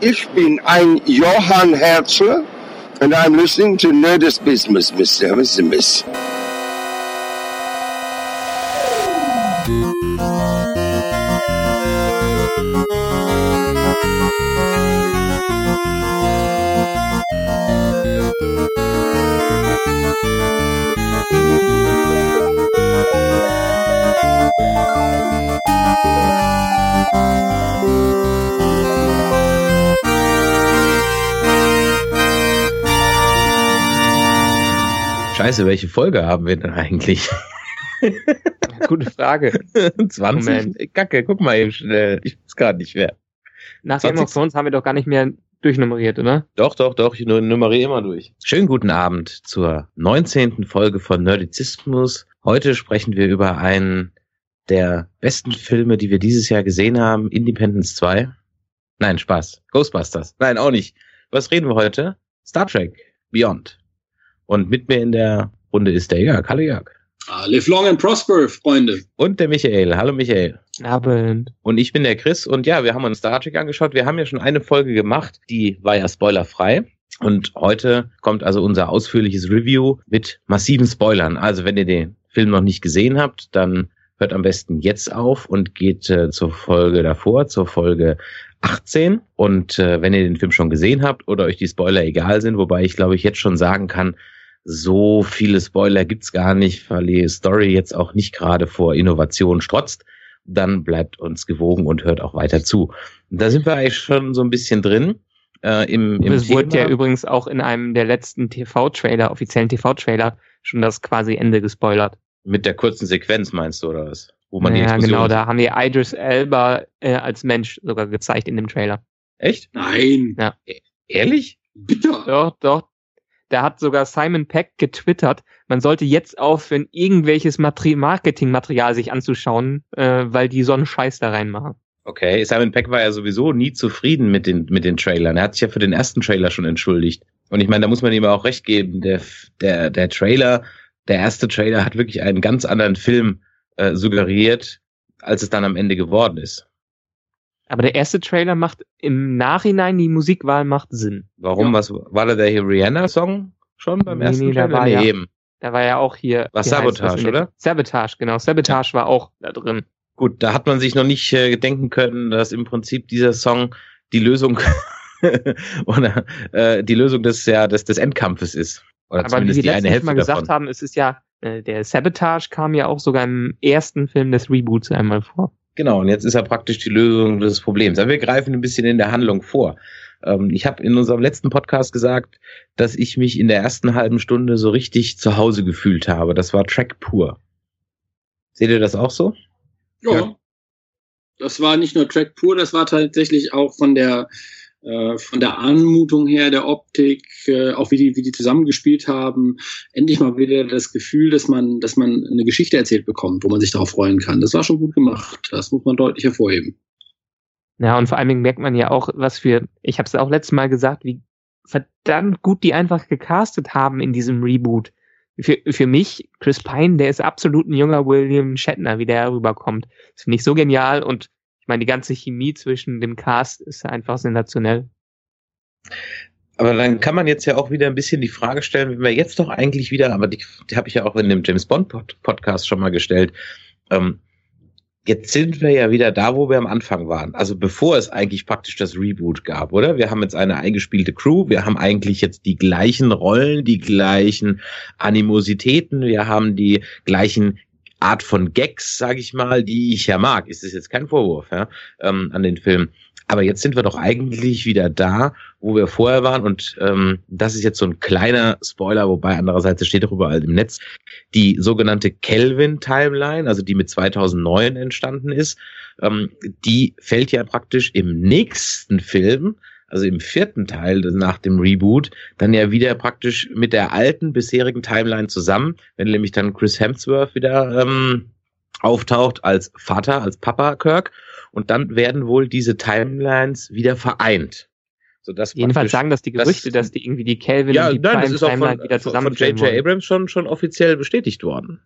Ich bin ein Johann Herzler and I'm listening to Nerdist Business, Mr. Miss. Scheiße, welche Folge haben wir denn eigentlich? Gute Frage. 20? Moment. Kacke, guck mal eben schnell. Ich weiß gerade nicht mehr. Nach Game of Thrones haben wir doch gar nicht mehr durchnummeriert, oder? Doch, doch, doch. Ich nummeriere immer durch. Schönen guten Abend zur 19. Folge von Nerdizismus. Heute sprechen wir über einen der besten Filme, die wir dieses Jahr gesehen haben. Independence 2. Nein, Spaß. Ghostbusters. Nein, auch nicht. Was reden wir heute? Star Trek Beyond. Und mit mir in der Runde ist der Jörg. Hallo Jörg. Ah, live long and prosper, Freunde. Und der Michael. Hallo Michael. Abend. Und ich bin der Chris und ja, wir haben uns Star Trek angeschaut. Wir haben ja schon eine Folge gemacht, die war ja spoilerfrei. Und heute kommt also unser ausführliches Review mit massiven Spoilern. Also wenn ihr den Film noch nicht gesehen habt, dann hört am besten jetzt auf und geht äh, zur Folge davor, zur Folge 18. Und äh, wenn ihr den Film schon gesehen habt oder euch die Spoiler egal sind, wobei ich glaube ich jetzt schon sagen kann, so viele Spoiler gibt's gar nicht, weil die Story jetzt auch nicht gerade vor Innovation strotzt. Dann bleibt uns gewogen und hört auch weiter zu. Da sind wir eigentlich schon so ein bisschen drin. Äh, im, im es wurde ja übrigens auch in einem der letzten TV-Trailer, offiziellen TV-Trailer, schon das quasi Ende gespoilert. Mit der kurzen Sequenz meinst du, oder was? Wo man ja, genau, da haben wir Idris Elba äh, als Mensch sogar gezeigt in dem Trailer. Echt? Nein. Ja. E ehrlich? Bitte. Doch, doch. Da hat sogar Simon Peck getwittert, man sollte jetzt aufhören, irgendwelches Materi Marketingmaterial sich anzuschauen, äh, weil die so einen Scheiß da reinmachen. Okay, Simon Peck war ja sowieso nie zufrieden mit den, mit den Trailern. Er hat sich ja für den ersten Trailer schon entschuldigt. Und ich meine, da muss man ihm auch recht geben. Der, der, der Trailer, der erste Trailer hat wirklich einen ganz anderen Film äh, suggeriert, als es dann am Ende geworden ist. Aber der erste Trailer macht im Nachhinein, die Musikwahl macht Sinn. Warum? Ja. Was war da der hier Rihanna-Song schon beim nee, ersten nee, Trailer? Da war, nee, ja, eben. da war ja auch hier. Was Sabotage, oder? Sabotage, genau. Sabotage ja. war auch da drin. Gut, da hat man sich noch nicht äh, denken können, dass im Prinzip dieser Song die Lösung oder äh, die Lösung des ja des, des Endkampfes ist. Oder Aber zumindest wie wir die eine Hälfte mal gesagt davon. haben, es ist ja äh, der Sabotage kam ja auch sogar im ersten Film des Reboots einmal vor. Genau, und jetzt ist er praktisch die Lösung des Problems. Aber wir greifen ein bisschen in der Handlung vor. Ähm, ich habe in unserem letzten Podcast gesagt, dass ich mich in der ersten halben Stunde so richtig zu Hause gefühlt habe. Das war Track pur. Seht ihr das auch so? Ja. ja. Das war nicht nur Track pur, das war tatsächlich auch von der von der Anmutung her, der Optik, äh, auch wie die, wie die zusammengespielt haben, endlich mal wieder das Gefühl, dass man, dass man eine Geschichte erzählt bekommt, wo man sich darauf freuen kann. Das war schon gut gemacht. Das muss man deutlich hervorheben. Ja, und vor allen Dingen merkt man ja auch, was für, ich habe es auch letztes Mal gesagt, wie verdammt gut die einfach gecastet haben in diesem Reboot. Für, für mich, Chris Pine, der ist absolut ein junger William Shatner, wie der rüberkommt. Das finde ich so genial und ich meine, die ganze Chemie zwischen dem Cast ist einfach sensationell. Aber dann kann man jetzt ja auch wieder ein bisschen die Frage stellen, wenn wir jetzt doch eigentlich wieder, aber die, die habe ich ja auch in dem James Bond Podcast schon mal gestellt. Ähm, jetzt sind wir ja wieder da, wo wir am Anfang waren. Also bevor es eigentlich praktisch das Reboot gab, oder? Wir haben jetzt eine eingespielte Crew, wir haben eigentlich jetzt die gleichen Rollen, die gleichen Animositäten, wir haben die gleichen Art von Gags, sage ich mal, die ich ja mag. Ist es jetzt kein Vorwurf ja, ähm, an den Film. Aber jetzt sind wir doch eigentlich wieder da, wo wir vorher waren. Und ähm, das ist jetzt so ein kleiner Spoiler, wobei andererseits steht doch überall im Netz, die sogenannte Kelvin-Timeline, also die mit 2009 entstanden ist, ähm, die fällt ja praktisch im nächsten Film also im vierten Teil nach dem Reboot, dann ja wieder praktisch mit der alten bisherigen Timeline zusammen, wenn nämlich dann Chris Hemsworth wieder ähm, auftaucht als Vater, als Papa Kirk. Und dann werden wohl diese Timelines wieder vereint. Sodass Jedenfalls sagen das die Gerüchte, das, dass die irgendwie die Kelvin ja, und die nein, das ist auch von, wieder zusammen von J.J. Abrams schon, schon offiziell bestätigt worden.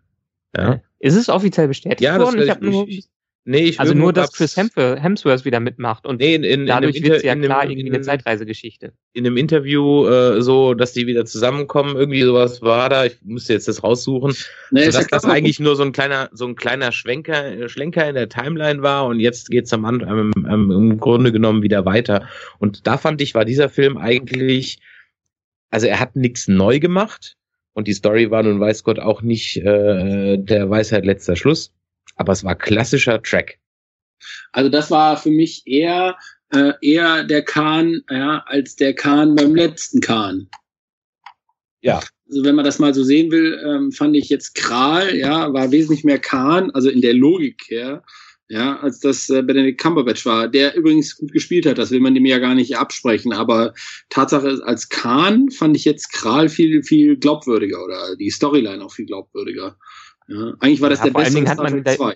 Ja. Ist es offiziell bestätigt ja, worden? Das, ich, ich, ich, Nee, ich also nur, dass Chris Hemsworth wieder mitmacht und nee, in, in, dadurch wird es ja klar in, irgendwie eine Zeitreisegeschichte. In einem Interview äh, so, dass die wieder zusammenkommen, irgendwie sowas war da. Ich müsste jetzt das raussuchen, nee, sodass das eigentlich nur so ein kleiner, so ein kleiner Schwenker, Schlenker in der Timeline war und jetzt geht's am Anfang ähm, im Grunde genommen wieder weiter. Und da fand ich, war dieser Film eigentlich, also er hat nichts neu gemacht und die Story war nun weiß Gott auch nicht äh, der Weisheit letzter Schluss aber es war klassischer Track. Also das war für mich eher äh, eher der Kahn ja, als der Kahn beim letzten Kahn. Ja. Also wenn man das mal so sehen will, ähm, fand ich jetzt Kral, ja, war wesentlich mehr Kahn, also in der Logik her, ja, als das äh, Benedict Cumberbatch war, der übrigens gut gespielt hat, das will man dem ja gar nicht absprechen, aber Tatsache ist, als Kahn fand ich jetzt Kral viel, viel glaubwürdiger oder die Storyline auch viel glaubwürdiger. Ja, eigentlich war das ja, der beste hat man da, Vor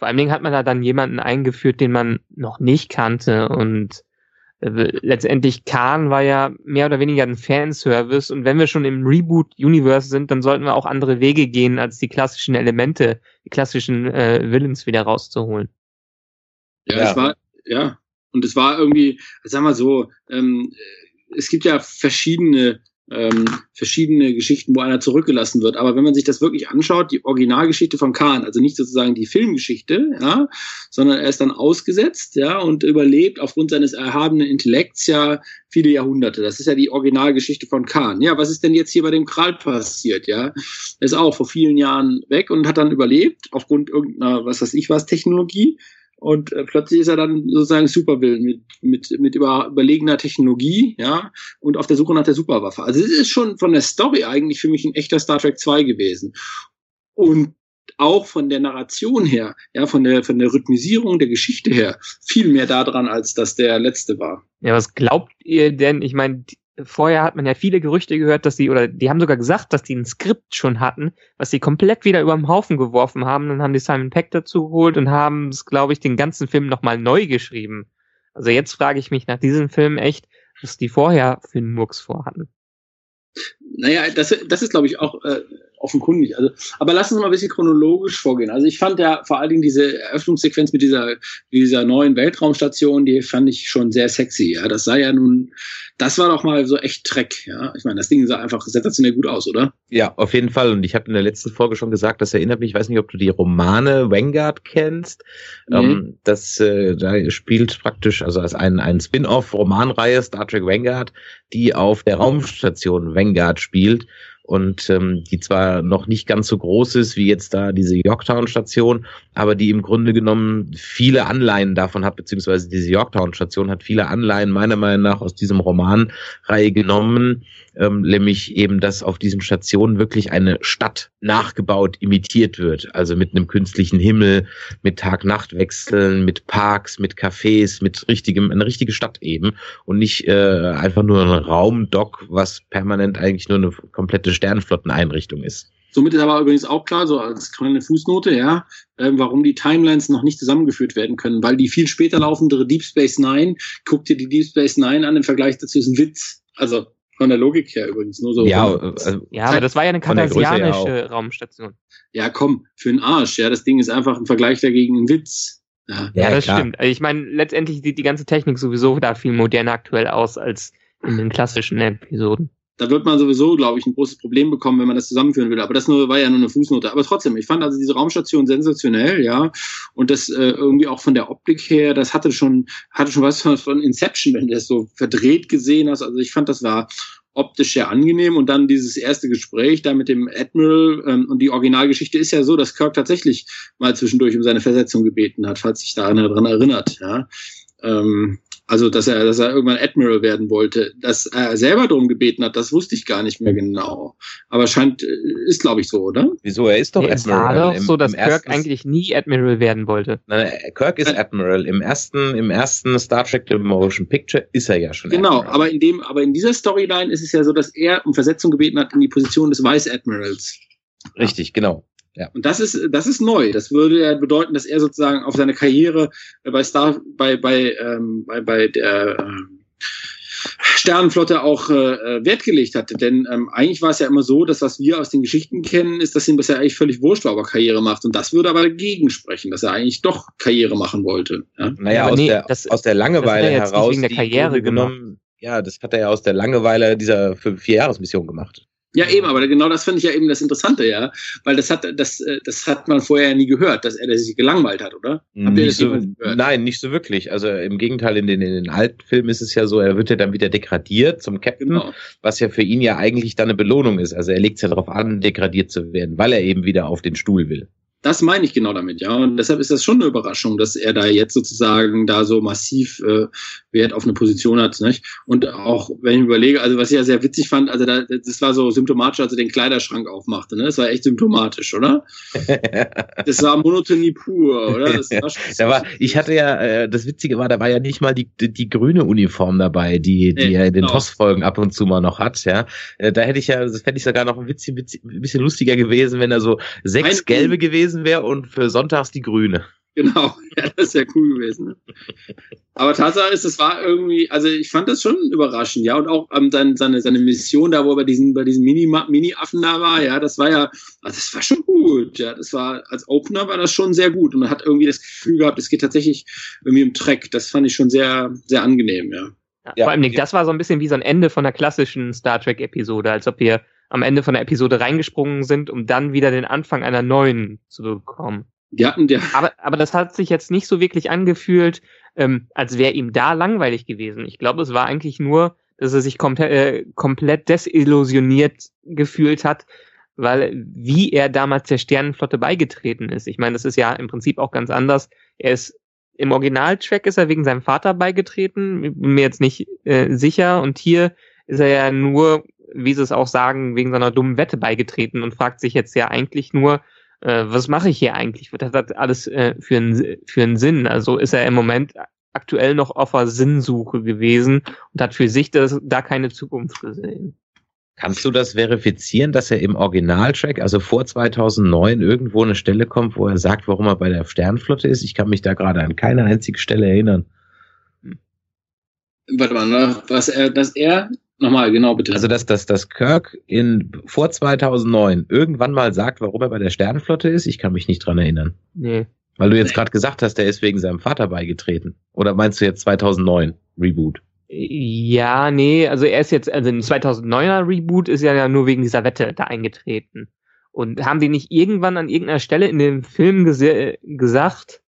allen Dingen hat man da dann jemanden eingeführt, den man noch nicht kannte und äh, letztendlich Khan war ja mehr oder weniger ein Fanservice und wenn wir schon im Reboot-Universe sind, dann sollten wir auch andere Wege gehen, als die klassischen Elemente, die klassischen äh, Villains wieder rauszuholen. Ja, ja, es war, ja, und es war irgendwie, sag mal so, ähm, es gibt ja verschiedene ähm, verschiedene Geschichten, wo einer zurückgelassen wird. Aber wenn man sich das wirklich anschaut, die Originalgeschichte von Khan, also nicht sozusagen die Filmgeschichte, ja, sondern er ist dann ausgesetzt, ja, und überlebt aufgrund seines erhabenen Intellekts ja viele Jahrhunderte. Das ist ja die Originalgeschichte von Khan. Ja, was ist denn jetzt hier bei dem Kral passiert, ja? Er ist auch vor vielen Jahren weg und hat dann überlebt aufgrund irgendeiner, was weiß ich was, Technologie und äh, plötzlich ist er dann sozusagen Supervillain mit, mit, mit über, überlegener Technologie, ja, und auf der Suche nach der Superwaffe. Also es ist schon von der Story eigentlich für mich ein echter Star Trek 2 gewesen. Und auch von der Narration her, ja, von der, von der Rhythmisierung der Geschichte her, viel mehr daran, als das der letzte war. Ja, was glaubt ihr denn? Ich meine, vorher hat man ja viele Gerüchte gehört, dass die, oder die haben sogar gesagt, dass die ein Skript schon hatten, was sie komplett wieder über den Haufen geworfen haben. Dann haben die Simon Peck dazu geholt und haben es, glaube ich, den ganzen Film nochmal neu geschrieben. Also jetzt frage ich mich nach diesem Film echt, was die vorher für einen Murks vorhatten. Naja, das, das ist, glaube ich, auch äh, offenkundig. Also, aber lass uns mal ein bisschen chronologisch vorgehen. Also ich fand ja vor allen Dingen diese Eröffnungssequenz mit dieser, dieser neuen Weltraumstation, die fand ich schon sehr sexy. Ja, das sah ja nun, das war doch mal so echt Dreck. Ja, ich meine, das Ding sah einfach sensationell gut aus, oder? Ja, auf jeden Fall. Und ich habe in der letzten Folge schon gesagt, das erinnert mich, ich weiß nicht, ob du die Romane Vanguard kennst. Mhm. Ähm, das äh, da spielt praktisch, also als ein, ein Spin-off-Romanreihe Star Trek Vanguard, die auf der Raumstation Vanguard spielt und ähm, die zwar noch nicht ganz so groß ist wie jetzt da diese Yorktown-Station, aber die im Grunde genommen viele Anleihen davon hat, beziehungsweise diese Yorktown-Station hat viele Anleihen meiner Meinung nach aus diesem Romanreihe genommen, ähm, nämlich eben, dass auf diesen Stationen wirklich eine Stadt nachgebaut, imitiert wird, also mit einem künstlichen Himmel, mit Tag-Nacht-Wechseln, mit Parks, mit Cafés, mit richtigem, eine richtige Stadt eben und nicht äh, einfach nur ein Raumdock, was permanent eigentlich nur eine komplette Sternflotteneinrichtung ist. Somit ist aber übrigens auch klar, so als kleine Fußnote, ja, äh, warum die Timelines noch nicht zusammengeführt werden können, weil die viel später laufendere Deep Space Nine, guck dir die Deep Space Nine an, im Vergleich dazu ist ein Witz. Also von der Logik her übrigens, nur so. Ja, also, ja aber das war ja eine kartesianische Raumstation. Ja, komm, für den Arsch, ja, das Ding ist einfach ein Vergleich dagegen ein Witz. Ja, ja das klar. stimmt. Also ich meine, letztendlich sieht die ganze Technik sowieso da viel moderner aktuell aus als in den klassischen Episoden da wird man sowieso, glaube ich, ein großes Problem bekommen, wenn man das zusammenführen will. Aber das nur, war ja nur eine Fußnote. Aber trotzdem, ich fand also diese Raumstation sensationell, ja. Und das äh, irgendwie auch von der Optik her, das hatte schon, hatte schon was von, von Inception, wenn du das so verdreht gesehen hast. Also ich fand, das war optisch sehr angenehm. Und dann dieses erste Gespräch da mit dem Admiral ähm, und die Originalgeschichte ist ja so, dass Kirk tatsächlich mal zwischendurch um seine Versetzung gebeten hat, falls sich da einer dran erinnert, ja. Ähm, also, dass er, dass er irgendwann Admiral werden wollte. Dass er selber darum gebeten hat, das wusste ich gar nicht mehr genau. Aber scheint, äh, ist glaube ich so, oder? Wieso? Er ist doch nee, Admiral. Es war doch so, dass Kirk eigentlich nie Admiral werden wollte. Nein, Kirk ist Admiral. Im ersten, im ersten Star Trek The Motion Picture ist er ja schon Genau, Admiral. aber in dem, aber in dieser Storyline ist es ja so, dass er um Versetzung gebeten hat in die Position des Vice Admirals. Richtig, genau. Ja. Und das ist, das ist neu. Das würde ja bedeuten, dass er sozusagen auf seine Karriere bei Star, bei, bei, ähm, bei, bei der, ähm, Sternenflotte auch äh, Wert gelegt hatte. Denn ähm, eigentlich war es ja immer so, dass was wir aus den Geschichten kennen, ist, dass ihm das ja eigentlich völlig wurscht war, ob er Karriere macht. Und das würde aber dagegen sprechen, dass er eigentlich doch Karriere machen wollte. Ja? Naja, aber aus, nee, der, das- aus der Langeweile er heraus. wegen der die Karriere genommen, ja, das hat er ja aus der Langeweile dieser Vier-Jahres-Mission gemacht. Ja, eben, aber genau das finde ich ja eben das Interessante, ja. Weil das hat, das, äh, das hat man vorher ja nie gehört, dass er sich gelangweilt hat, oder? Habt ihr das so, gehört? nein, nicht so wirklich. Also im Gegenteil, in den, in den alten Filmen ist es ja so, er wird ja dann wieder degradiert zum Captain, Genau. was ja für ihn ja eigentlich dann eine Belohnung ist. Also er legt es ja darauf an, degradiert zu werden, weil er eben wieder auf den Stuhl will. Das meine ich genau damit, ja. Und deshalb ist das schon eine Überraschung, dass er da jetzt sozusagen da so massiv äh, Wert auf eine Position hat. Nicht? Und auch, wenn ich überlege, also was ich ja sehr witzig fand, also da, das war so symptomatisch, als er den Kleiderschrank aufmachte. Ne? Das war echt symptomatisch, oder? Das war Monotonie pur, oder? Das war Da war, ich hatte ja, äh, das Witzige war, da war ja nicht mal die, die, die grüne Uniform dabei, die, die Nee, er in den genau. TOS-Folgen ab und zu mal noch hat, ja. Äh, Da hätte ich ja, das fände ich sogar noch ein bisschen, bisschen, ein lustiger gewesen, wenn er so sechs Eine- gelbe gewesen wäre und für sonntags die grüne. Genau, ja, das ist ja cool gewesen. Ne? Aber Tatsache ist, es war irgendwie, also ich fand das schon überraschend, ja, und auch ähm, sein, seine, seine Mission da, wo er bei diesen, bei diesen Mini- Mini-Affen da war, ja, das war ja, also das war schon gut, ja, das war, als Opener war das schon sehr gut und man hat irgendwie das Gefühl gehabt, es geht tatsächlich irgendwie im Track, das fand ich schon sehr, sehr angenehm, ja. Ja, Ja. Vor allem, das war so ein bisschen wie so ein Ende von einer klassischen Star Trek-Episode, als ob wir am Ende von der Episode reingesprungen sind, um dann wieder den Anfang einer neuen zu bekommen. Hatten der, Aber, aber das hat sich jetzt nicht so wirklich angefühlt, ähm, als wäre ihm da langweilig gewesen. Ich glaube, es war eigentlich nur, dass er sich komplett, äh, komplett desillusioniert gefühlt hat, weil wie er damals der Sternenflotte beigetreten ist. Ich meine, das ist ja im Prinzip auch ganz anders. Er ist im Originaltrack ist er wegen seinem Vater beigetreten, bin mir jetzt nicht äh, sicher. Und hier ist er ja nur, wie sie es auch sagen, wegen seiner dummen Wette beigetreten und fragt sich jetzt ja eigentlich nur, äh, was mache ich hier eigentlich? Was hat das alles äh, für, einen, für einen Sinn? Also ist er im Moment aktuell noch auf der Sinnsuche gewesen und hat für sich das, da keine Zukunft gesehen. Kannst du das verifizieren, dass er im Originaltrack, also vor 2009, irgendwo eine Stelle kommt, wo er sagt, warum er bei der Sternflotte ist? Ich kann mich da gerade an keine einzige Stelle erinnern. warte mal, ne, was er, dass er, nochmal, genau bitte. Also, dass, dass, dass Kirk in, vor 2009 irgendwann mal sagt, warum er bei der Sternflotte ist, ich kann mich nicht dran erinnern. Nee. Weil du jetzt gerade gesagt hast, der ist wegen seinem Vater beigetreten. Oder meinst du jetzt 2009 Reboot? Ja, nee, also er ist jetzt, also ein 2009er Reboot ist ja nur wegen dieser Wette da eingetreten. Und haben die nicht irgendwann an irgendeiner Stelle in dem Film gesagt,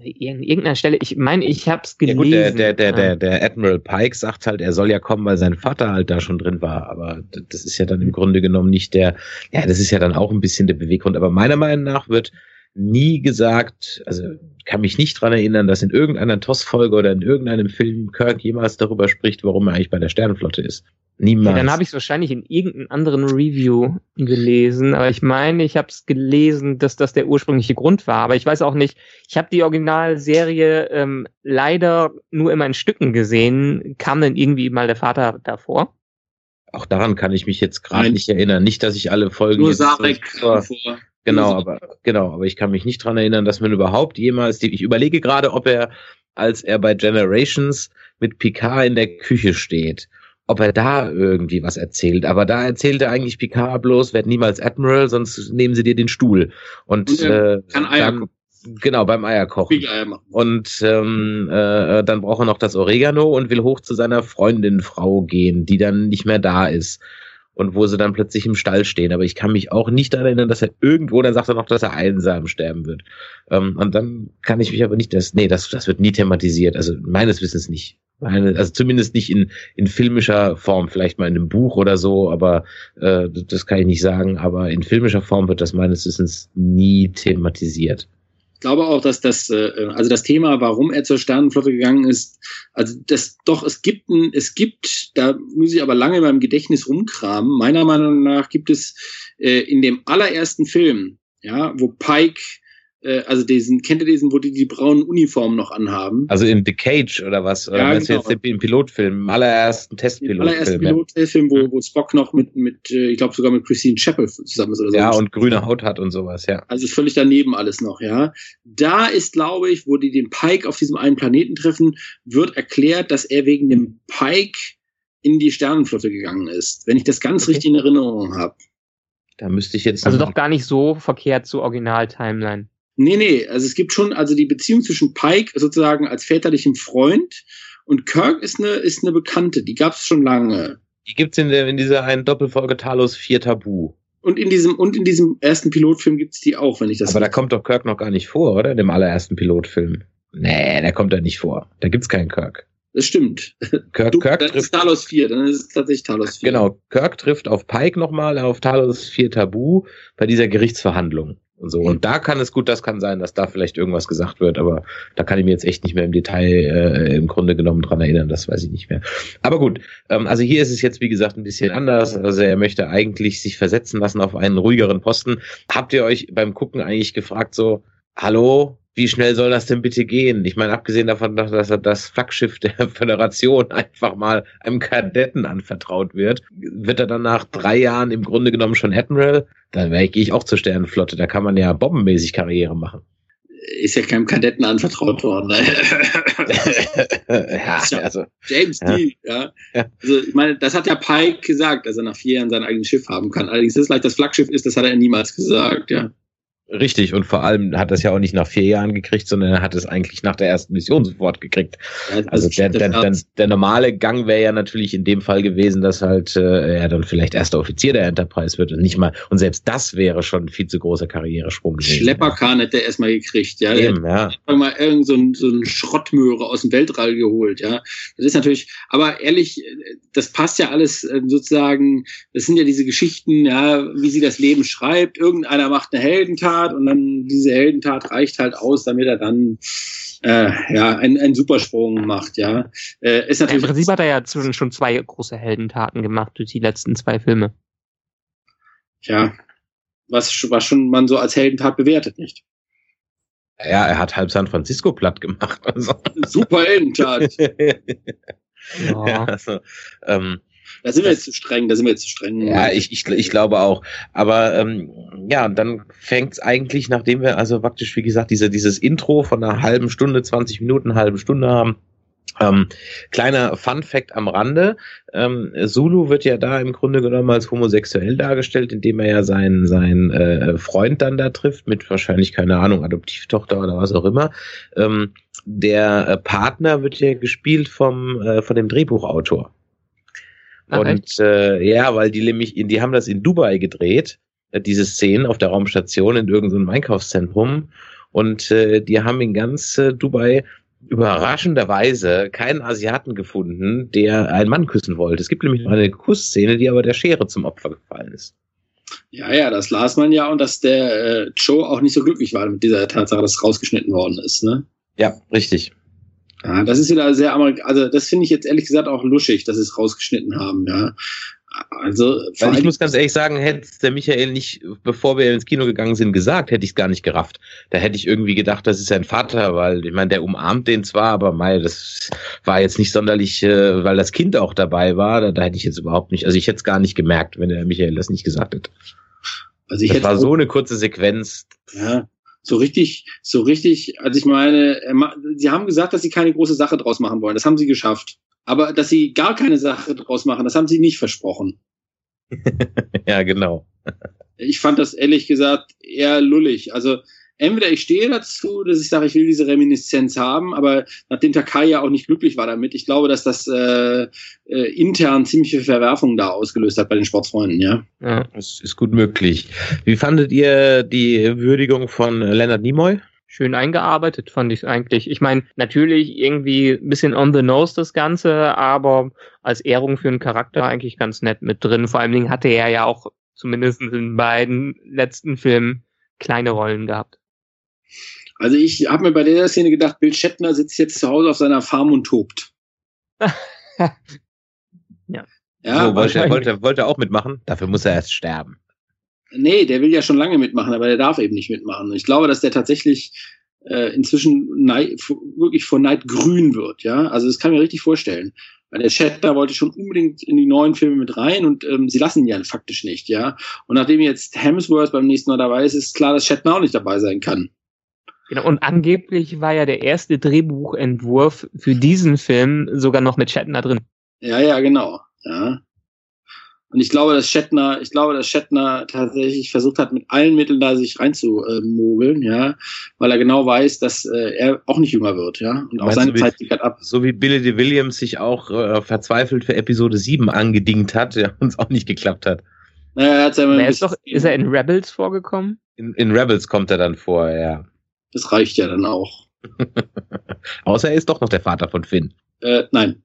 irgendeiner Stelle, ich meine, ich hab's Ja gelesen. gut, der, der, der, Ja. der, der Admiral Pike sagt halt, er soll ja kommen, weil sein Vater halt da schon drin war. Aber das ist ja dann im Grunde genommen nicht der, ja, das ist ja dann auch ein bisschen der Beweggrund. Aber meiner Meinung nach wird nie gesagt, also kann mich nicht dran erinnern, dass in irgendeiner TOS-Folge oder in irgendeinem Film Kirk jemals darüber spricht, warum er eigentlich bei der Sternenflotte ist. Niemals. Ja, dann habe ich es wahrscheinlich in irgendeinem anderen Review gelesen, aber ich meine, ich habe es gelesen, dass das der ursprüngliche Grund war. Aber ich weiß auch nicht, ich habe die Originalserie ähm, leider nur immer in Stücken gesehen. Kam denn irgendwie mal der Vater davor? auch daran kann ich mich jetzt gerade nicht erinnern. Nicht, dass ich alle Folgen nur Sarek so- vor. Genau, aber genau, aber ich kann mich nicht dran erinnern, dass man überhaupt jemals die, ich überlege gerade, ob er, als er bei Generations mit Picard in der Küche steht, ob er da irgendwie was erzählt. Aber da erzählt er eigentlich Picard bloß, werd niemals Admiral, sonst nehmen sie dir den Stuhl. Und, Und äh, kann Eier dann, genau, beim Eierkochen. Und ähm, äh, dann braucht er noch das Oregano und will hoch zu seiner Freundin Frau gehen, die dann nicht mehr da ist. Und wo sie dann plötzlich im Stall stehen. Aber ich kann mich auch nicht daran erinnern, dass er irgendwo, dann sagt er noch, dass er einsam sterben wird. Ähm, und dann kann ich mich aber nicht, das, nee, das, das wird nie thematisiert. Also meines Wissens nicht. Meine, also zumindest nicht in, in filmischer Form, vielleicht mal in einem Buch oder so, aber äh, das kann ich nicht sagen. Aber in filmischer Form wird das meines Wissens nie thematisiert. Ich glaube auch, dass das, äh, also das Thema, warum er zur Sternenflotte gegangen ist, also das doch, es gibt ein, es gibt, da muss ich aber lange in meinem Gedächtnis rumkramen. Meiner Meinung nach gibt es äh, in dem allerersten Film, ja, wo Pike, äh, also diesen, kennt ihr diesen, wo die die braunen Uniformen noch anhaben? Also in The Cage oder was? Oder Ja, genau. jetzt den Pilotfilm, im allerersten allerersten Testpilotfilm? Ja. Pilotfilm, wo, wo Spock noch mit, mit, äh, ich glaube sogar mit Christine Chappell zusammen ist oder so. ja, und grüne Haut hat und sowas, ja. Also ist völlig daneben alles noch, ja. Da ist, glaube ich, wo die den Pike auf diesem einen Planeten treffen, wird erklärt, dass er wegen dem Pike in die Sternenflotte gegangen ist, wenn ich das ganz okay. richtig in Erinnerung habe. Da müsste ich jetzt. Also doch gar nicht so verkehrt zur Original-Timeline. Nee, nee, also es gibt schon, also die Beziehung zwischen Pike sozusagen als väterlichem Freund und Kirk ist eine, ist eine Bekannte, die gab es schon lange. Die gibt's in, der, in dieser einen Doppelfolge Talos 4 Tabu. Und in diesem, und in diesem ersten Pilotfilm gibt's die auch, wenn ich das Aber da kommt doch Kirk noch gar nicht vor, oder? In dem allerersten Pilotfilm. Nee, der kommt da nicht vor. Da gibt's keinen Kirk. Das stimmt. Kirk, du, Kirk dann trifft ist Talos 4, dann ist es tatsächlich Talos 4. Genau, Kirk trifft auf Pike nochmal, auf Talos 4 Tabu bei dieser Gerichtsverhandlung und so. Und da kann es gut, das kann sein, dass da vielleicht irgendwas gesagt wird, aber da kann ich mir jetzt echt nicht mehr im Detail äh, im Grunde genommen dran erinnern, das weiß ich nicht mehr. Aber gut, ähm, also hier ist es jetzt wie gesagt ein bisschen anders. Also er möchte eigentlich sich versetzen lassen auf einen ruhigeren Posten. Habt ihr euch beim Gucken eigentlich gefragt so, hallo, wie schnell soll das denn bitte gehen? Ich meine, abgesehen davon, dass das Flaggschiff der Föderation einfach mal einem Kadetten anvertraut wird, wird er dann nach drei Jahren im Grunde genommen schon Admiral. Dann gehe ich auch zur Sternenflotte. Da kann man ja bombenmäßig Karriere machen. Ist ja keinem Kadetten anvertraut worden. Ne? ja, also, James ja. Deal, ja. ja. Also ich meine, das hat ja Pike gesagt, dass er nach vier Jahren sein eigenes Schiff haben kann. Allerdings ist es leicht das Flaggschiff ist, das hat er niemals gesagt, ja. Richtig, und vor allem hat das ja auch nicht nach vier Jahren gekriegt, sondern er hat es eigentlich nach der ersten Mission sofort gekriegt. Ja, also der, der, der, der, normale Gang wäre ja natürlich in dem Fall gewesen, dass halt äh, er dann vielleicht erster Offizier der Enterprise wird und nicht mal, und selbst das wäre schon ein viel zu großer Karrieresprung gewesen. Schlepperkahn hätte er erstmal gekriegt, ja. Eben, ja. mal irgend so ein, so ein Schrottmöhre aus dem Weltall geholt, ja. Das ist natürlich, aber ehrlich, das passt ja alles äh, sozusagen, das sind ja diese Geschichten, ja, wie sie das Leben schreibt. Irgendeiner macht eine Heldentat, Heldentat und dann diese Heldentat reicht halt aus, damit er dann äh, ja einen, einen Supersprung macht, ja. Äh, ist natürlich Im Prinzip hat er ja schon zwei große Heldentaten gemacht durch die letzten zwei Filme. Ja, was, was schon man so als Heldentat bewertet, nicht? Ja, er hat halb San Francisco platt gemacht. Also. Super Heldentat. ja, also, ähm, da sind wir jetzt zu streng, da sind wir jetzt zu streng. Ja, ich, ich, ich glaube auch. Aber ähm, ja, dann fängt es eigentlich, nachdem wir also praktisch, wie gesagt, diese, dieses Intro von einer halben Stunde, 20 Minuten, halbe Stunde haben, ähm, kleiner Fun Fact am Rande. Ähm, Zulu wird ja da im Grunde genommen als homosexuell dargestellt, indem er ja seinen, seinen äh, Freund dann da trifft, mit wahrscheinlich, keine Ahnung, Adoptivtochter oder was auch immer. Ähm, der äh, Partner wird ja gespielt vom, äh, von dem Drehbuchautor. Ach, und äh, ja, weil die nämlich, die haben das in Dubai gedreht, äh, diese Szenen auf der Raumstation in irgendeinem Einkaufszentrum. Und äh, die haben in ganz äh, Dubai überraschenderweise keinen Asiaten gefunden, der einen Mann küssen wollte. Es gibt nämlich eine Kussszene, die aber der Schere zum Opfer gefallen ist. Ja, ja, das las man ja und dass der äh, Joe auch nicht so glücklich war mit dieser Tatsache, dass rausgeschnitten worden ist, ne? Ja, richtig. Ja, das ist wieder sehr amerikanisch. Also, das finde ich jetzt ehrlich gesagt auch luschig, dass sie es rausgeschnitten haben, ja. Also, Weil ich muss ganz ehrlich sagen, hätte der Michael nicht, bevor wir ins Kino gegangen sind, gesagt, hätte ich es gar nicht gerafft. Da hätte ich irgendwie gedacht, das ist sein Vater, weil ich meine, der umarmt den zwar, aber mei, das war jetzt nicht sonderlich, äh, weil das Kind auch dabei war. Da, da hätte ich jetzt überhaupt nicht, also ich hätte es gar nicht gemerkt, wenn der Michael das nicht gesagt hätte. Also ich das war so eine kurze Sequenz. Ja, so richtig, so richtig, also ich meine, sie haben gesagt, dass sie keine große Sache draus machen wollen. Das haben sie geschafft. Aber dass sie gar keine Sache draus machen, das haben sie nicht versprochen. ja, genau. ich fand das ehrlich gesagt eher lullig. Also entweder ich stehe dazu, dass ich sage, ich will diese Reminiszenz haben, aber nachdem Takai ja auch nicht glücklich war damit, ich glaube, dass das äh, äh, intern ziemliche Verwerfungen da ausgelöst hat bei den Sportfreunden, ja. Ja, das ist gut möglich. Wie fandet ihr die Würdigung von Leonard Nimoy? schön eingearbeitet, fand ich eigentlich. Ich meine, natürlich irgendwie ein bisschen on the nose das Ganze, aber als Ehrung für einen Charakter eigentlich ganz nett mit drin. Vor allen Dingen hatte er ja auch zumindest in beiden letzten Filmen kleine Rollen gehabt. Also ich habe mir bei der Szene gedacht, Bill Shatner sitzt jetzt zu Hause auf seiner Farm und tobt. ja. ja so, wollte, wollte, wollte auch mitmachen. Dafür muss er erst sterben. Nee, der will ja schon lange mitmachen, aber der darf eben nicht mitmachen. Ich glaube, dass der tatsächlich äh, inzwischen neid, wirklich vor Neid grün wird. Ja, also das kann ich mir richtig vorstellen. Weil der Shatner wollte schon unbedingt in die neuen Filme mit rein und ähm, sie lassen ihn ja faktisch nicht. Ja, und nachdem jetzt Hemsworth beim nächsten Mal dabei ist, ist klar, dass Shatner auch nicht dabei sein kann. Genau, und angeblich war ja der erste Drehbuchentwurf für diesen Film sogar noch mit Shatner drin. Ja, ja, genau. Ja. Und ich glaube, dass Shatner, ich glaube, dass Shatner tatsächlich versucht hat, mit allen Mitteln da sich reinzumogeln, ja, weil er genau weiß, dass äh, er auch nicht jünger wird, ja. Und auch seine Zeit geht ab. So wie Billy de Williams sich auch äh, verzweifelt für Episode 7 angedingt hat, der uns auch nicht geklappt hat. Naja, er hat's ja immer ist, doch, ist er in Rebels vorgekommen? In, in Rebels kommt er dann vor, ja. Das reicht ja dann auch. Außer er ist doch noch der Vater von Finn. Äh, nein.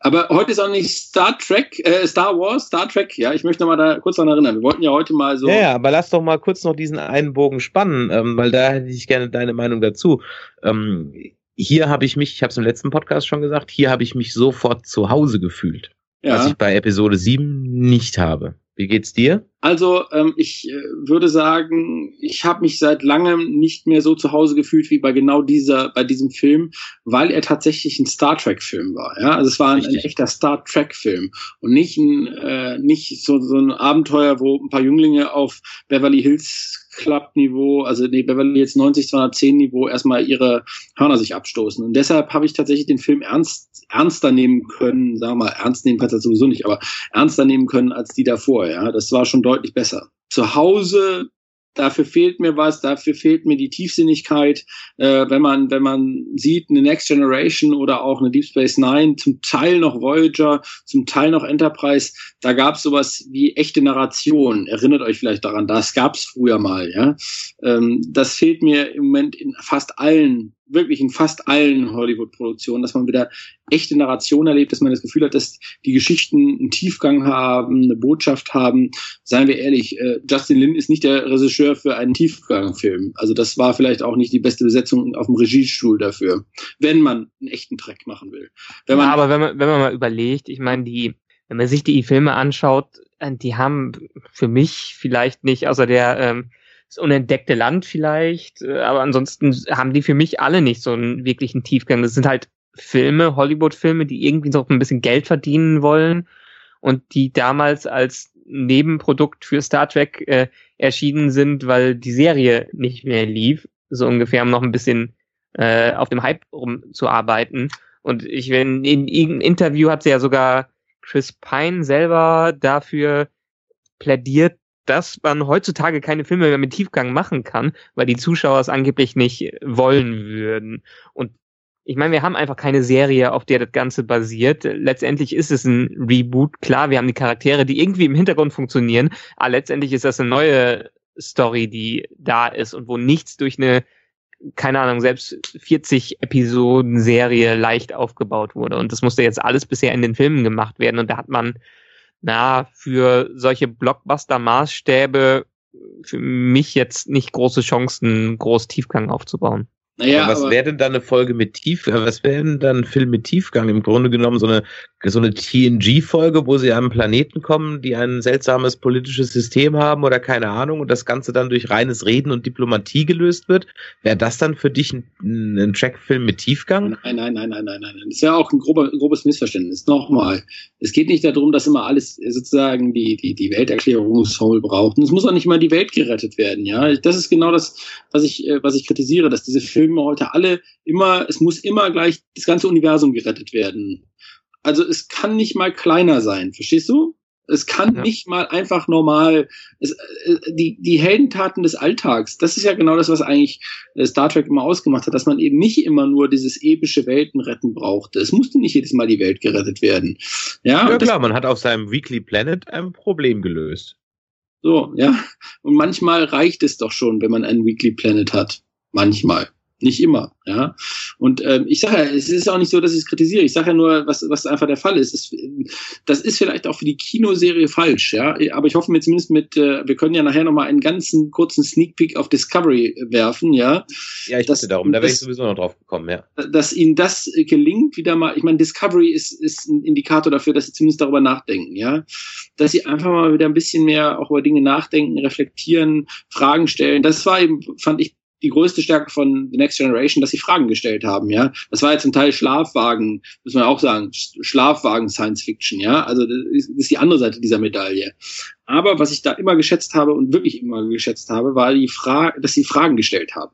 Aber heute ist auch nicht Star Trek, äh, Star Wars, Star Trek, ja, ich möchte noch mal da kurz daran erinnern. Wir wollten ja heute mal so. Ja, ja aber lass doch mal kurz noch diesen einen Bogen spannen, ähm, weil da hätte ich gerne deine Meinung dazu. Ähm, hier habe ich mich, ich habe es im letzten Podcast schon gesagt, hier habe ich mich sofort zu Hause gefühlt. Ja. Was ich bei Episode 7 nicht habe. Wie geht's dir? Also ähm, ich äh, würde sagen, ich habe mich seit langem nicht mehr so zu Hause gefühlt wie bei genau dieser, bei diesem Film, weil er tatsächlich ein Star Trek Film war. Ja, also es war ein, ein echter Star Trek Film und nicht ein äh, nicht so, so ein Abenteuer, wo ein paar Jünglinge auf Beverly Hills Club Niveau, also nee, Beverly jetzt 90 210 Niveau erstmal ihre Hörner sich abstoßen. Und deshalb habe ich tatsächlich den Film ernst ernster nehmen können, sagen wir mal, ernst nehmen kannst du sowieso nicht, aber ernster nehmen können als die davor. Ja, das war schon deutlich besser. Zu Hause dafür fehlt mir was, dafür fehlt mir die Tiefsinnigkeit. Äh, wenn man wenn man sieht eine Next Generation oder auch eine Deep Space Nine, zum Teil noch Voyager, zum Teil noch Enterprise, da gab es sowas wie echte Narration. Erinnert euch vielleicht daran, das gab es früher mal. Ja, ähm, das fehlt mir im Moment in fast allen wirklich in fast allen Hollywood-Produktionen, dass man wieder echte Narration erlebt, dass man das Gefühl hat, dass die Geschichten einen Tiefgang haben, eine Botschaft haben. Seien wir ehrlich, äh, Justin Lin ist nicht der Regisseur für einen Tiefgangfilm. Also das war vielleicht auch nicht die beste Besetzung auf dem Regiestuhl dafür, wenn man einen echten Track machen will. Wenn man ja, aber wenn man, wenn man mal überlegt, ich meine, die, wenn man sich die Filme anschaut, äh, die haben für mich vielleicht nicht, außer der ähm, das unentdeckte Land vielleicht, äh, aber ansonsten haben die für mich alle nicht so einen wirklichen Tiefgang. Das sind halt Filme, Hollywood-Filme, die irgendwie noch ein bisschen Geld verdienen wollen und die damals als Nebenprodukt für Star Trek äh, erschienen sind, weil die Serie nicht mehr lief, so ungefähr, um noch ein bisschen äh, auf dem Hype rumzuarbeiten. Und ich, wenn in irgendeinem Interview hat sie ja sogar Chris Pine selber dafür plädiert, dass man heutzutage keine Filme mehr mit Tiefgang machen kann, weil die Zuschauer es angeblich nicht wollen würden. Und ich meine, wir haben einfach keine Serie, auf der das Ganze basiert. Letztendlich ist es ein Reboot. Klar, wir haben die Charaktere, die irgendwie im Hintergrund funktionieren, aber letztendlich ist das eine neue Story, die da ist und wo nichts durch eine, keine Ahnung, selbst 40 Episoden Serie leicht aufgebaut wurde. Und das musste jetzt alles bisher in den Filmen gemacht werden. Und da hat man na, für solche Blockbuster-Maßstäbe für mich jetzt nicht große Chancen, groß Tiefgang aufzubauen. Naja, aber was wäre denn da eine Folge mit Tief, äh, was wäre denn dann ein Film mit Tiefgang? Im Grunde genommen so eine, so eine TNG-Folge, wo sie an einen Planeten kommen, die ein seltsames politisches System haben oder keine Ahnung und das Ganze dann durch reines Reden und Diplomatie gelöst wird. Wäre das dann für dich ein, ein Trackfilm mit Tiefgang? Nein, nein, nein, nein, nein, nein. Das ist ja auch ein grober, grobes Missverständnis. Nochmal. Es geht nicht darum, dass immer alles sozusagen die, die, die Welterklärungsformel braucht. Und es muss auch nicht mal die Welt gerettet werden, ja. Das ist genau das, was ich, äh, was ich kritisiere, dass diese Filme Filme heute alle immer, es muss immer gleich das ganze Universum gerettet werden. Also es kann nicht mal kleiner sein, verstehst du? Es kann ja. nicht mal einfach normal, es, äh, die, die Heldentaten des Alltags, das ist ja genau das, was eigentlich äh, Star Trek immer ausgemacht hat, dass man eben nicht immer nur dieses epische Weltenretten brauchte. Es musste nicht jedes Mal die Welt gerettet werden. Ja, ja klar, man hat auf seinem Weekly Planet ein Problem gelöst. So, ja. Und manchmal reicht es doch schon, wenn man einen Weekly Planet hat. Manchmal. Nicht immer, ja. Und ähm, ich sage ja, es ist auch nicht so, dass ich es kritisiere. Ich sage ja nur, was, was einfach der Fall ist. Es, das ist vielleicht auch für die Kinoserie falsch, ja. Aber ich hoffe mir zumindest mit, äh, wir können ja nachher nochmal einen ganzen kurzen Sneak Peek auf Discovery werfen, ja. Ja, ich dachte darum, da wäre ich sowieso noch drauf gekommen, ja. Dass ihnen das gelingt, wieder mal, ich meine, Discovery ist, ist ein Indikator dafür, dass sie zumindest darüber nachdenken, ja. Dass sie einfach mal wieder ein bisschen mehr auch über Dinge nachdenken, reflektieren, Fragen stellen. Das war eben, fand ich die größte Stärke von The Next Generation, dass sie Fragen gestellt haben, ja. Das war ja zum Teil Schlafwagen, muss man auch sagen, Schlafwagen Science Fiction, ja. Also das ist die andere Seite dieser Medaille. Aber was ich da immer geschätzt habe und wirklich immer geschätzt habe, war die Frage, dass sie Fragen gestellt haben.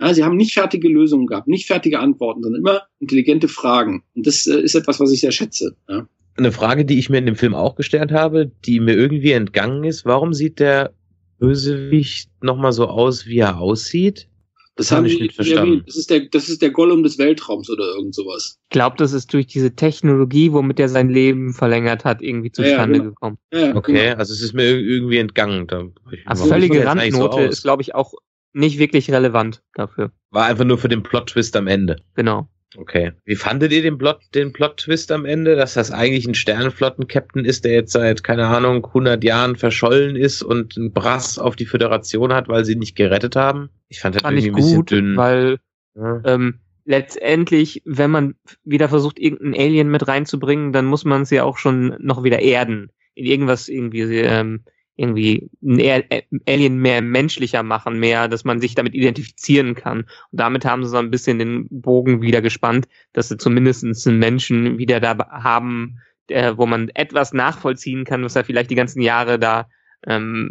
Ja, sie haben nicht fertige Lösungen gehabt, nicht fertige Antworten, sondern immer intelligente Fragen. Und das äh, ist etwas, was ich sehr schätze. Ja. eine Frage, die ich mir in dem Film auch gestellt habe, die mir irgendwie entgangen ist. Warum sieht der Bösewicht nochmal so aus, wie er aussieht? Das, haben ich nicht verstanden. Das ist, der, das ist der Gollum des Weltraums oder irgend sowas. Ich glaube, das ist durch diese Technologie, womit er sein Leben verlängert hat, irgendwie zustande ja, genau. gekommen. Ja, okay, genau. also es ist mir irgendwie entgangen. Da, also völlige Randnote so ist, glaube ich, auch nicht wirklich relevant dafür. War einfach nur für den Plot-Twist am Ende. Genau. Okay. Wie fandet ihr den Plot, den Plot-Twist am Ende, dass das eigentlich ein Sternenflotten-Captain ist, der jetzt seit, keine Ahnung, 100 Jahren verschollen ist und einen Brass auf die Föderation hat, weil sie nicht gerettet haben? Ich fand das fand irgendwie ein bisschen gut, dünn. Weil ja. ähm, letztendlich, wenn man wieder versucht, irgendeinen Alien mit reinzubringen, dann muss man es ja auch schon noch wieder erden. In irgendwas irgendwie ähm, irgendwie äh, Alien mehr menschlicher machen, mehr, dass man sich damit identifizieren kann. Und damit haben sie so ein bisschen den Bogen wieder gespannt, dass sie zumindest einen Menschen wieder da haben, der, wo man etwas nachvollziehen kann, was er vielleicht die ganzen Jahre da ähm,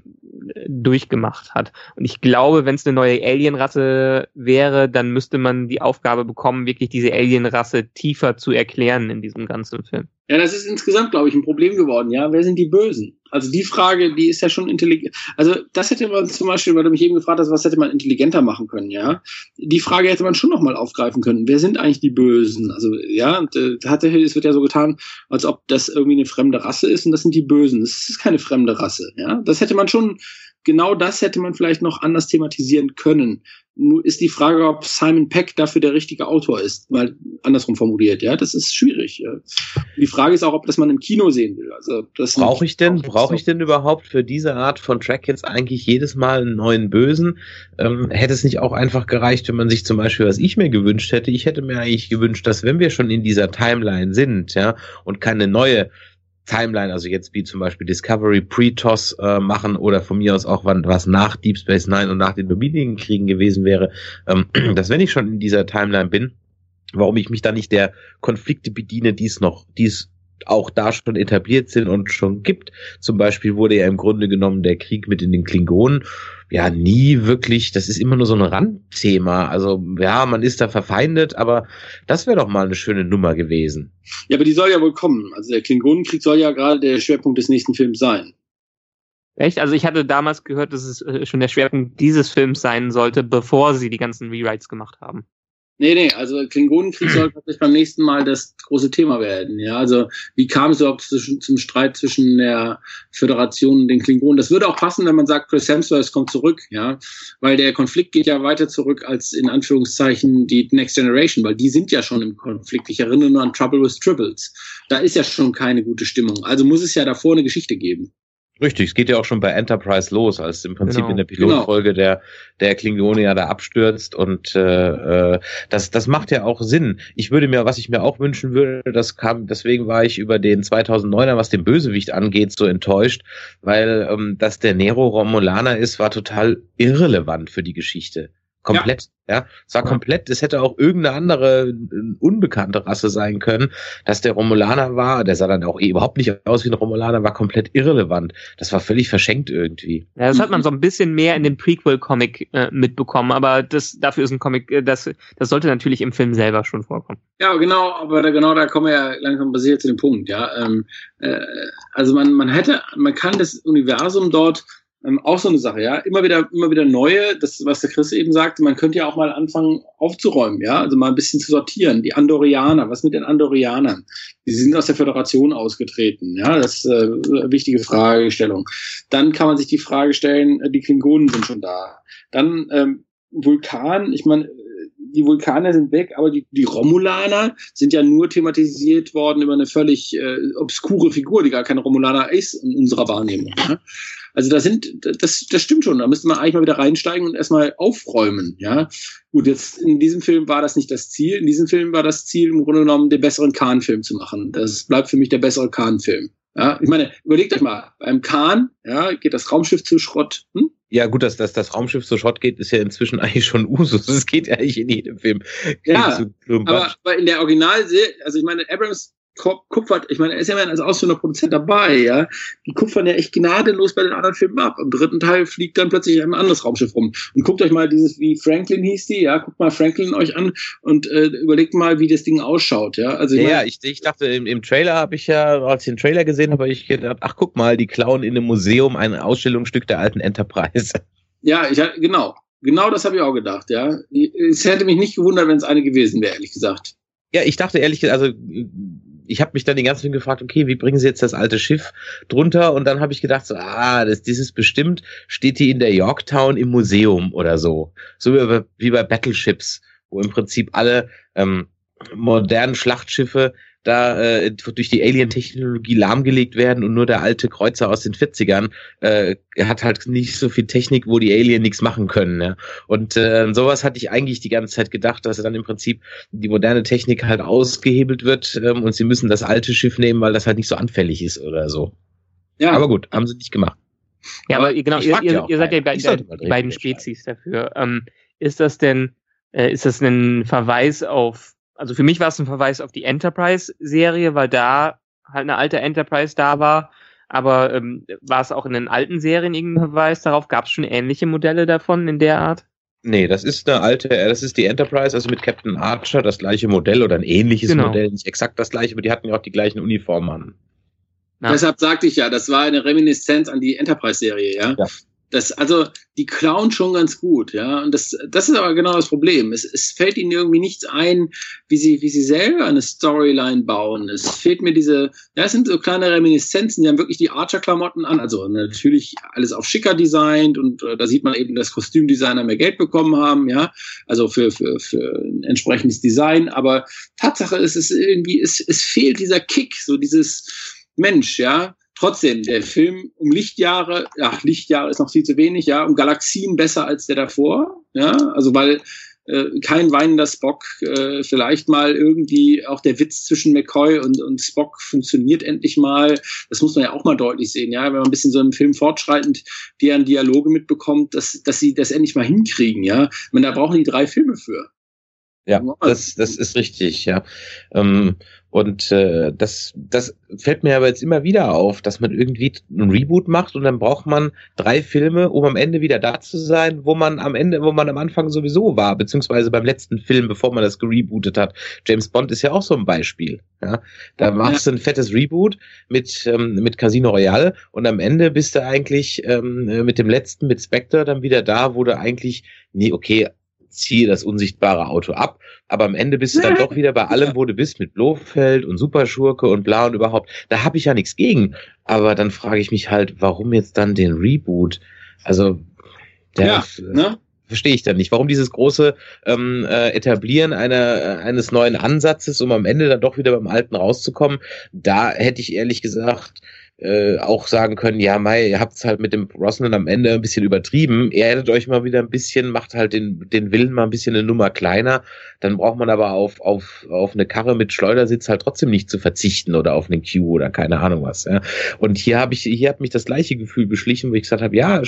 durchgemacht hat. Und ich glaube, wenn es eine neue Alienrasse wäre, dann müsste man die Aufgabe bekommen, wirklich diese Alienrasse tiefer zu erklären in diesem ganzen Film. Ja, das ist insgesamt, glaube ich, ein Problem geworden. Ja, wer sind die Bösen? Also die Frage, die ist ja schon intelligent. Also das hätte man zum Beispiel, weil du mich eben gefragt hast, was hätte man intelligenter machen können, ja? Die Frage hätte man schon noch mal aufgreifen können. Wer sind eigentlich die Bösen? Also ja, es wird ja so getan, als ob das irgendwie eine fremde Rasse ist und das sind die Bösen. Das ist keine fremde Rasse, ja? Das hätte man schon genau das hätte man vielleicht noch anders thematisieren können. Nur ist die Frage, ob Simon Peck dafür der richtige Autor ist, weil andersrum formuliert, ja, das ist schwierig. Die Frage ist auch, ob das man im Kino sehen will. Also das brauche ich denn, brauche ich denn überhaupt für diese Art von Track jetzt eigentlich jedes Mal einen neuen Bösen? Ähm, hätte es nicht auch einfach gereicht, wenn man sich zum Beispiel, was ich mir gewünscht hätte, ich hätte mir eigentlich gewünscht, dass wenn wir schon in dieser Timeline sind, ja, und keine neue Timeline, also jetzt wie zum Beispiel Discovery Pre-TOS äh, machen oder von mir aus auch wann, was nach Deep Space Nine und nach den Dominion-Kriegen gewesen wäre, ähm, dass wenn ich schon in dieser Timeline bin, warum ich mich da nicht der Konflikte bediene, die es noch, die es auch da schon etabliert sind und schon gibt. Zum Beispiel wurde ja im Grunde genommen der Krieg mit in den Klingonen ja nie wirklich, das ist immer nur so ein Randthema. Also ja, man ist da verfeindet, aber das wäre doch mal eine schöne Nummer gewesen. Ja, aber die soll ja wohl kommen. Also der Klingonenkrieg soll ja gerade der Schwerpunkt des nächsten Films sein. Echt? Also ich hatte damals gehört, dass es äh, schon der Schwerpunkt dieses Films sein sollte, bevor sie die ganzen Rewrites gemacht haben. Nee, nee, also Klingonenkrieg soll tatsächlich beim nächsten Mal das große Thema werden. Ja, also wie kam es überhaupt zwischen, zum Streit zwischen der Föderation und den Klingonen? Das würde auch passen, wenn man sagt, Chris Hemsworth kommt zurück, ja, weil der Konflikt geht ja weiter zurück als in Anführungszeichen die Next Generation, weil die sind ja schon im Konflikt. Ich erinnere nur an Trouble with Tribbles. Da ist ja schon keine gute Stimmung. Also muss es ja davor eine Geschichte geben. Richtig, es geht ja auch schon bei Enterprise los, als im Prinzip genau, in der Pilotfolge genau. der der Klingonier da abstürzt und äh, äh, das das macht ja auch Sinn. Ich würde mir, was ich mir auch wünschen würde, das kam, deswegen war ich über den 2009er, was den Bösewicht angeht, so enttäuscht, weil ähm, dass der Nero Romulaner ist, war total irrelevant für die Geschichte. Komplett, ja. ja. Es war ja. komplett, es hätte auch irgendeine andere unbekannte Rasse sein können. Dass der Romulaner war, der sah dann auch eh überhaupt nicht aus wie ein Romulaner, war komplett irrelevant. Das war völlig verschenkt irgendwie. Ja, das hat man so ein bisschen mehr in dem Prequel-Comic äh, mitbekommen, aber das dafür ist ein Comic, äh, das, das sollte natürlich im Film selber schon vorkommen. Ja, genau, aber da, genau da kommen wir ja langsam basiert zu dem Punkt, ja. Ähm, äh, also man, man hätte, man kann das Universum dort ähm, auch so eine Sache, ja. Immer wieder, immer wieder neue, das, was der Chris eben sagte, man könnte ja auch mal anfangen aufzuräumen, ja. Also mal ein bisschen zu sortieren. Die Andorianer, was mit den Andorianern? Die sind aus der Föderation ausgetreten, ja. Das ist äh, eine wichtige Fragestellung. Dann kann man sich die Frage stellen, äh, die Klingonen sind schon da. Dann ähm, Vulkan, ich meine, die Vulkaner sind weg, aber die, die Romulaner sind ja nur thematisiert worden über eine völlig äh, obskure Figur, die gar keine Romulaner ist in unserer Wahrnehmung. Ja? Also da sind, das, das stimmt schon. Da müsste man eigentlich mal wieder reinsteigen und erstmal aufräumen. Ja, gut. Jetzt in diesem Film war das nicht das Ziel. In diesem Film war das Ziel im Grunde genommen den besseren Khan-Film zu machen. Das bleibt für mich der bessere Khan-Film. Ja, ich meine, überlegt euch mal, beim Khan, ja, geht das Raumschiff zu Schrott. Hm? Ja, gut, dass, dass das Raumschiff zu Schrott geht, ist ja inzwischen eigentlich schon Usus. Das geht ja eigentlich in jedem Film. Ja, aber, aber in der Original, also ich meine, Abrams kupfert, ich meine, er ist ja als ausführender Produzent dabei, ja. Die kupfern ja echt gnadenlos bei den anderen Filmen ab. Im dritten Teil fliegt dann plötzlich ein anderes Raumschiff rum. Und guckt euch mal dieses, wie Franklin hieß die, ja, guckt mal Franklin euch an und äh, überlegt mal, wie das Ding ausschaut, ja. Also ich ja, mein, ich, ich dachte, im, im Trailer habe ich ja, als ich den Trailer gesehen habe, ich gedacht, ach guck mal, die klauen in einem Museum ein Ausstellungsstück der alten Enterprise. Ja, ich genau. Genau das habe ich auch gedacht, ja. Es hätte mich nicht gewundert, wenn es eine gewesen wäre, ehrlich gesagt. Ja, ich dachte ehrlich gesagt, also ich habe mich dann die ganze Zeit gefragt, okay, wie bringen sie jetzt das alte Schiff drunter? Und dann habe ich gedacht, so, ah, das, dieses bestimmt steht die in der Yorktown im Museum oder so. So wie, wie bei Battleships, wo im Prinzip alle ähm, modernen Schlachtschiffe da äh, durch die Alien-Technologie lahmgelegt werden und nur der alte Kreuzer aus den 40ern äh, hat halt nicht so viel Technik, wo die Alien nichts machen können. Ja? Und äh, sowas hatte ich eigentlich die ganze Zeit gedacht, dass dann im Prinzip die moderne Technik halt ausgehebelt wird ähm, und sie müssen das alte Schiff nehmen, weil das halt nicht so anfällig ist oder so. Ja. Aber gut, haben sie nicht gemacht. Ja, aber, aber genau, ihr, ihr, ihr seid ja bei, beiden Spezies dafür. Ähm, ist das denn, äh, ist das ein Verweis auf also für mich war es ein Verweis auf die Enterprise-Serie, weil da halt eine alte Enterprise da war. Aber ähm, war es auch in den alten Serien irgendein Verweis darauf? Gab es schon ähnliche Modelle davon in der Art? Nee, das ist eine alte, äh, das ist die Enterprise, also mit Captain Archer, das gleiche Modell oder ein ähnliches genau. Modell, nicht exakt das gleiche, aber die hatten ja auch die gleichen Uniformen an. Ja. Deshalb sagte ich ja, das war eine Reminiszenz an die Enterprise-Serie, ja? ja. Das, also, die klauen schon ganz gut, ja. Und das, das ist aber genau das Problem. Es, es fällt ihnen irgendwie nichts ein, wie sie, wie sie selber eine Storyline bauen. Es fehlt mir diese, ja, es sind so kleine Reminiszenzen, die haben wirklich die Archer-Klamotten an. Also natürlich alles auf schicker designt und äh, da sieht man eben, dass Kostümdesigner mehr Geld bekommen haben, ja. Also für, für, für ein entsprechendes Design. Aber Tatsache ist, es irgendwie, es, es fehlt dieser Kick, so dieses Mensch, ja Trotzdem, der Film um Lichtjahre, ja, Lichtjahre ist noch viel zu wenig, ja, um Galaxien besser als der davor, ja, also weil äh, kein weinender Spock, äh, vielleicht mal irgendwie auch der Witz zwischen McCoy und, und Spock funktioniert endlich mal. Das muss man ja auch mal deutlich sehen, ja, wenn man ein bisschen so im Film fortschreitend deren Dialoge mitbekommt, dass, dass sie das endlich mal hinkriegen, ja. Ich meine, da brauchen die drei Filme für. Ja, das, das ist richtig, ja. Ähm, und äh, das, das fällt mir aber jetzt immer wieder auf, dass man irgendwie ein Reboot macht und dann braucht man drei Filme, um am Ende wieder da zu sein, wo man am Ende, wo man am Anfang sowieso war, beziehungsweise beim letzten Film, bevor man das gerebootet hat. James Bond ist ja auch so ein Beispiel. Ja, da machst du ein fettes Reboot mit ähm, mit Casino Royale und am Ende bist du eigentlich ähm, mit dem letzten, mit Spectre, dann wieder da, wo du eigentlich nee, okay, ziehe das unsichtbare Auto ab, aber am Ende bist du dann doch wieder bei allem, wo du bist, mit Blofeld und Superschurke und bla und überhaupt. Da habe ich ja nichts gegen. Aber dann frage ich mich halt, warum jetzt dann den Reboot? Also, der ja, ne? verstehe ich dann nicht. Warum dieses große ähm, äh, Etablieren einer, äh, eines neuen Ansatzes, um am Ende dann doch wieder beim Alten rauszukommen? Da hätte ich ehrlich gesagt äh, auch sagen können, ja, Mai, ihr habt es halt mit dem Brosnan am Ende ein bisschen übertrieben. Ihr hättet euch mal wieder ein bisschen, macht halt den, den Willen mal ein bisschen eine Nummer kleiner. Dann braucht man aber auf, auf, auf eine Karre mit Schleudersitz halt trotzdem nicht zu verzichten oder auf einen Q oder keine Ahnung was. Ja. Und hier habe ich, hier hat mich das gleiche Gefühl beschlichen, wo ich gesagt habe, ja,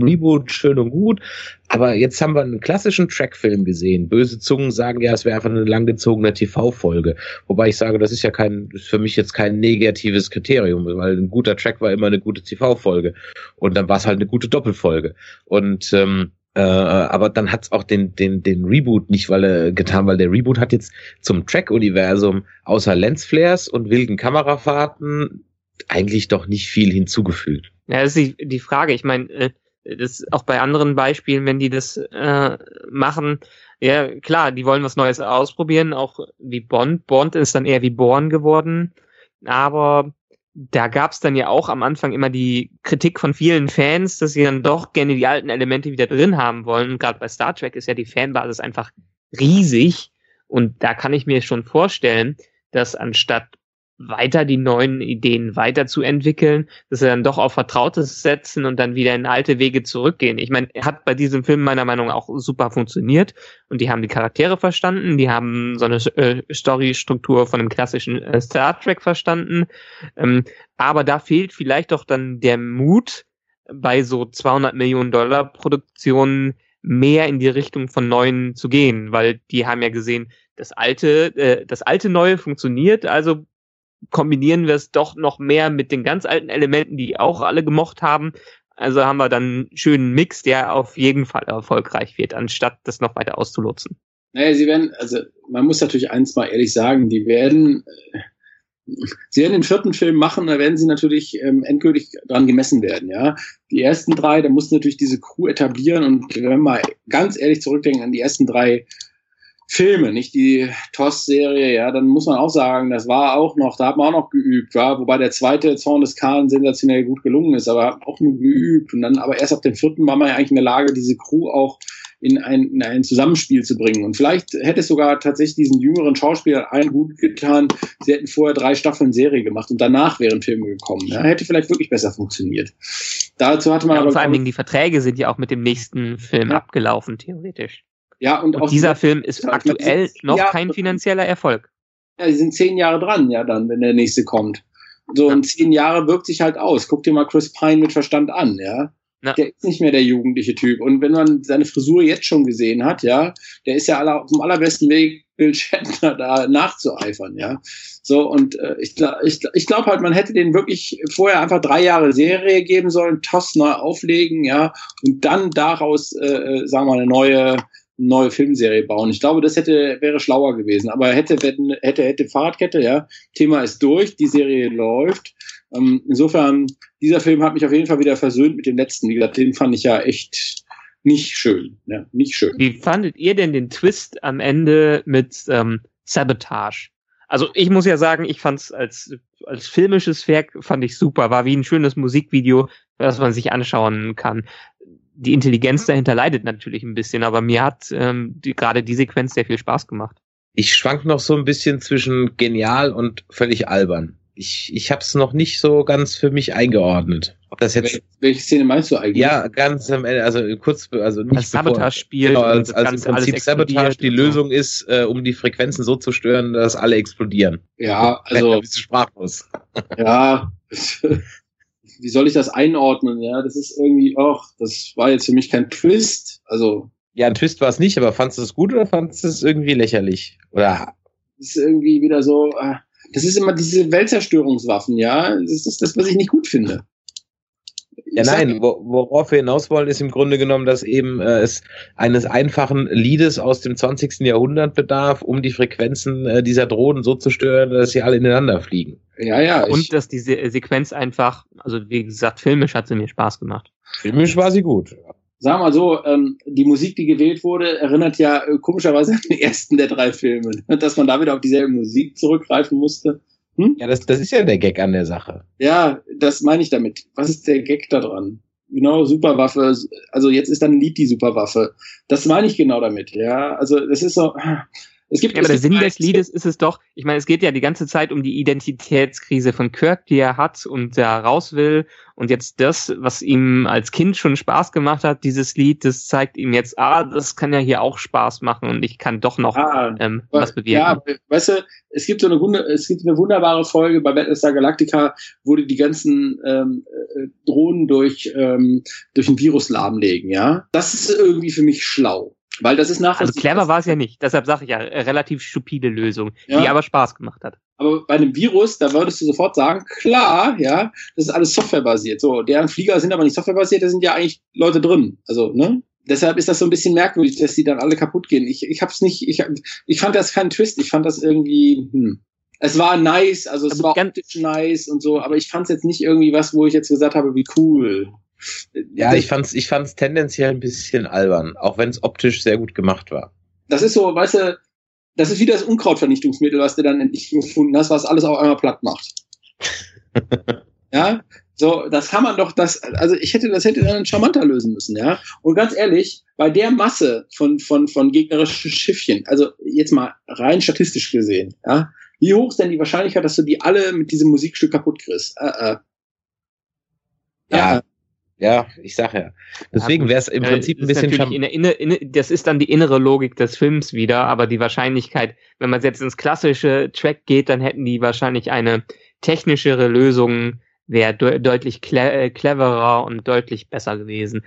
Reboot schön und gut, aber jetzt haben wir einen klassischen Trackfilm gesehen. Böse Zungen sagen ja, es wäre einfach eine langgezogene TV-Folge. Wobei ich sage, das ist ja kein, ist für mich jetzt kein negatives Kriterium, weil ein guter Track war immer eine gute TV-Folge. Und dann war es halt eine gute Doppelfolge. Und ähm, äh, aber dann hat's auch den, den, den Reboot nicht weil er getan, weil der Reboot hat jetzt zum Track-Universum außer Lensflares und wilden Kamerafahrten eigentlich doch nicht viel hinzugefügt. Ja, das ist die, die Frage. Ich meine, äh, das auch bei anderen Beispielen, wenn die das äh, machen, ja klar, die wollen was Neues ausprobieren, auch wie Bond. Bond ist dann eher wie Born geworden, aber da gab es dann ja auch am Anfang immer die Kritik von vielen Fans, dass sie dann doch gerne die alten Elemente wieder drin haben wollen. Gerade bei Star Trek ist ja die Fanbasis einfach riesig. Und da kann ich mir schon vorstellen, dass anstatt weiter die neuen Ideen weiterzuentwickeln, dass sie dann doch auf Vertrautes setzen und dann wieder in alte Wege zurückgehen. Ich meine, hat bei diesem Film meiner Meinung nach auch super funktioniert und die haben die Charaktere verstanden, die haben so eine äh, Storystruktur von einem klassischen äh, Star Trek verstanden, ähm, aber da fehlt vielleicht doch dann der Mut bei so 200 Millionen Dollar Produktionen mehr in die Richtung von neuen zu gehen, weil die haben ja gesehen, das alte, äh, das alte Neue funktioniert, also kombinieren wir es doch noch mehr mit den ganz alten Elementen, die auch alle gemocht haben. Also haben wir dann einen schönen Mix, der auf jeden Fall erfolgreich wird, anstatt das noch weiter auszulotzen. Naja, sie werden, also man muss natürlich eins mal ehrlich sagen, die werden, äh, sie werden den vierten Film machen, da werden sie natürlich ähm, endgültig dran gemessen werden, ja. Die ersten drei, da mussten natürlich diese Crew etablieren und wenn wir mal ganz ehrlich zurückdenken an die ersten drei Filme, nicht die TOS-Serie, ja, dann muss man auch sagen, das war auch noch, da hat man auch noch geübt, ja, wobei der zweite Zorn des Kahn sensationell gut gelungen ist, aber auch nur geübt und dann aber erst ab dem vierten war man ja eigentlich in der Lage, diese Crew auch in ein, in ein Zusammenspiel zu bringen. Und vielleicht hätte es sogar tatsächlich diesen jüngeren Schauspielern allen gut getan, sie hätten vorher drei Staffeln Serie gemacht und danach wären Filme gekommen. Ja, hätte vielleicht wirklich besser funktioniert. Dazu hatte man ja, aber. Vor allen Dingen die Verträge sind ja auch mit dem nächsten Film ja. abgelaufen, theoretisch. Ja, und, und auch dieser Film ist aktuell noch Jahre, kein finanzieller Erfolg. Ja, die sind zehn Jahre dran, ja, dann, wenn der nächste kommt. So, ja. und zehn Jahre wirkt sich halt aus. Guck dir mal Chris Pine mit Verstand an, ja. Ja. Der ist nicht mehr der jugendliche Typ. Und wenn man seine Frisur jetzt schon gesehen hat, ja, der ist ja aller, auf dem allerbesten Weg, Bill Shatner da nachzueifern, ja. So, und äh, ich, ich, ich glaube halt, man hätte den wirklich vorher einfach drei Jahre Serie geben sollen, Toss neu auflegen, ja, und dann daraus, äh, äh sagen wir mal, eine neue, neue Filmserie bauen. Ich glaube, das hätte, wäre schlauer gewesen. Aber hätte, hätte, hätte Fahrradkette, ja, Thema ist durch, die Serie läuft. Ähm, insofern, dieser Film hat mich auf jeden Fall wieder versöhnt mit dem letzten. Wie gesagt, den fand ich ja echt nicht schön. Ja, nicht schön. Wie fandet ihr denn den Twist am Ende mit ähm, Sabotage? Also ich muss ja sagen, ich fand es als, als filmisches Werk fand ich super. War wie ein schönes Musikvideo, das man sich anschauen kann. Die Intelligenz dahinter leidet natürlich ein bisschen, aber mir hat ähm, die, gerade die Sequenz sehr viel Spaß gemacht. Ich schwank noch so ein bisschen zwischen genial und völlig albern ich, ich habe es noch nicht so ganz für mich eingeordnet. Ob das jetzt welche Szene meinst du eigentlich? Ja, ganz am Ende, also kurz, also nicht als Sabotage-Spiel, genau, als, als im Prinzip Sabotage die Lösung ist, äh, um die Frequenzen so zu stören, dass alle explodieren. Ja, also bist du sprachlos. Ja, wie soll ich das einordnen? Ja, das ist irgendwie, ach, das war jetzt für mich kein Twist. Also ja, ein Twist war es nicht, aber fandest du es gut oder fandest du es irgendwie lächerlich? Oder ist irgendwie wieder so. Äh, das ist immer diese Weltzerstörungswaffen, ja. Das ist das, was ich nicht gut finde. Ja, nein, worauf wir hinaus wollen, ist im Grunde genommen, dass eben äh, es eines einfachen Liedes aus dem 20. Jahrhundert bedarf, um die Frequenzen äh, dieser Drohnen so zu stören, dass sie alle ineinander fliegen. Ja, ja. Und dass diese Sequenz einfach, also wie gesagt, filmisch hat sie mir Spaß gemacht. Filmisch war sie gut sagen wir mal so, ähm, die Musik, die gewählt wurde, erinnert ja äh, komischerweise an den ersten der drei Filme. Dass man da wieder auf dieselbe Musik zurückgreifen musste. Hm? Ja, das, das ist ja der Gag an der Sache. Ja, das meine ich damit. Was ist der Gag da dran? Genau, Superwaffe. Also jetzt ist dann ein Lied die Superwaffe. Das meine ich genau damit. Ja, also das ist so. Es gibt, ja, aber der Sinn des Liedes ist es doch, ich meine, es geht ja die ganze Zeit um die Identitätskrise von Kirk, die er hat und der raus will. Und jetzt das, was ihm als Kind schon Spaß gemacht hat, dieses Lied, das zeigt ihm jetzt, ah, das kann ja hier auch Spaß machen und ich kann doch noch ah, ähm, was bewirken. Ja, weißt du, es gibt so eine, es gibt eine wunderbare Folge bei Battlestar Galactica, wo die die ganzen ähm, äh, Drohnen durch, ähm, durch ein Virus lahmlegen, ja. Das ist irgendwie für mich schlau. Weil das ist nachher. Also clever war es ja nicht. Deshalb sage ich ja, äh, relativ stupide Lösung, ja. die aber Spaß gemacht hat. Aber bei einem Virus, da würdest du sofort sagen, klar, ja, das ist alles softwarebasiert. So, deren Flieger sind aber nicht softwarebasiert, da sind ja eigentlich Leute drin. Also, ne? Deshalb ist das so ein bisschen merkwürdig, dass die dann alle kaputt gehen. Ich, ich hab's nicht, ich, ich fand das kein Twist, ich fand das irgendwie, hm. Es war nice, also es also war optisch nice und so, aber ich fand es jetzt nicht irgendwie was, wo ich jetzt gesagt habe, wie cool. Ja, ich fand's, ich fand's tendenziell ein bisschen albern, auch wenn es optisch sehr gut gemacht war. Das ist so, weißt du, das ist wie das Unkrautvernichtungsmittel, was du dann endlich gefunden hast, was alles auch einmal platt macht. ja, so, das kann man doch, das, also ich hätte, das hätte dann charmanter lösen müssen, ja. Und ganz ehrlich, bei der Masse von, von, von gegnerischen Schiffchen, also jetzt mal rein statistisch gesehen, ja, wie hoch ist denn die Wahrscheinlichkeit, dass du die alle mit diesem Musikstück kaputt kriegst? Äh, äh. Ja, ja, ich sag ja. Deswegen wäre es im Prinzip ein bisschen in der inne, inne, Das ist dann die innere Logik des Films wieder, aber die Wahrscheinlichkeit, wenn man jetzt ins klassische Track geht, dann hätten die wahrscheinlich eine technischere Lösung, wäre de deutlich cle äh, cleverer und deutlich besser gewesen.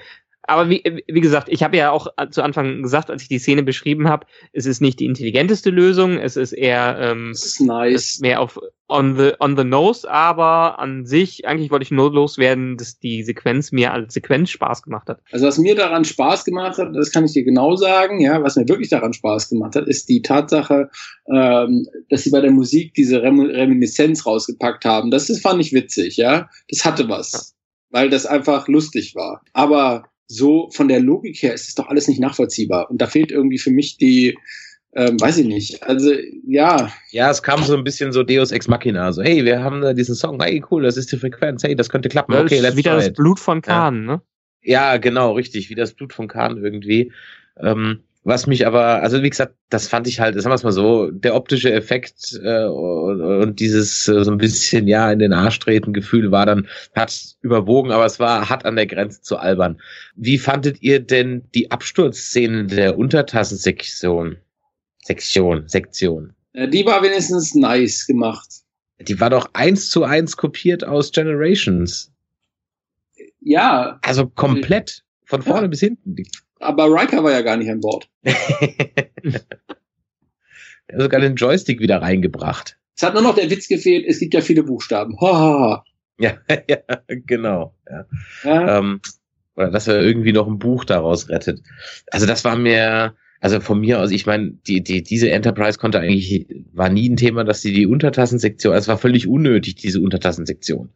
Aber wie, wie gesagt, ich habe ja auch zu Anfang gesagt, als ich die Szene beschrieben habe, es ist nicht die intelligenteste Lösung, es ist eher ähm, ist nice. mehr auf on the on the nose, aber an sich eigentlich wollte ich nur loswerden, dass die Sequenz mir als Sequenz Spaß gemacht hat. Also was mir daran Spaß gemacht hat, das kann ich dir genau sagen, ja, was mir wirklich daran Spaß gemacht hat, ist die Tatsache, ähm, dass sie bei der Musik diese Rem Reminiszenz rausgepackt haben. Das, das fand ich witzig, ja. Das hatte was, weil das einfach lustig war. Aber so von der Logik her ist es doch alles nicht nachvollziehbar. Und da fehlt irgendwie für mich die, ähm, weiß ich nicht. Also ja, Ja, es kam so ein bisschen so Deus Ex Machina, so, hey, wir haben da diesen Song, hey, cool, das ist die Frequenz, hey, das könnte klappen, Das okay, let's wieder try das. Blut von Kahn, ne? Ja, genau, richtig, wie das Blut von Kahn irgendwie. Ähm, was mich aber, also wie gesagt, das fand ich halt, sagen wir es mal so, der optische Effekt äh, und, und dieses äh, so ein bisschen ja in den Arsch treten Gefühl war dann, hat überwogen, aber es war hat an der Grenze zu albern. Wie fandet ihr denn die Absturzszene der Untertassensektion? Sektion, Sektion. äh, die war wenigstens nice gemacht. Die war doch eins zu eins kopiert aus Generations. Ja, Also komplett. Von vorne Ja. bis hinten. Aber Riker war ja gar nicht an Bord. Er hat sogar den Joystick wieder reingebracht. Es hat nur noch der Witz gefehlt, es gibt ja viele Buchstaben. Ha, ha, ha. Ja, ja, genau. Ja. Ja, Ähm, oder dass er irgendwie noch ein Buch daraus rettet. Also das war mir, also von mir aus, ich meine, die, die, diese Enterprise konnte eigentlich, war nie ein Thema, dass sie die Untertassensektion, also es war völlig unnötig, diese Untertassensektion.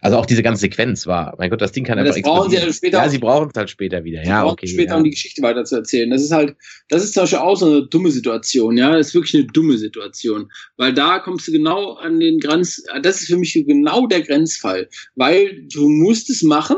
Also auch diese ganze Sequenz war, mein Gott, das Ding kann Aber einfach das brauchen sie ja explodieren. später Ja, sie brauchen es halt später wieder. Die Ja, brauchen okay. später, ja. um die Geschichte weiter zu erzählen. Das ist halt, das ist zum Beispiel auch so eine dumme Situation, ja. Das ist wirklich eine dumme Situation. Weil da kommst du genau an den Grenz, das ist für mich genau der Grenzfall. Weil du musst es machen,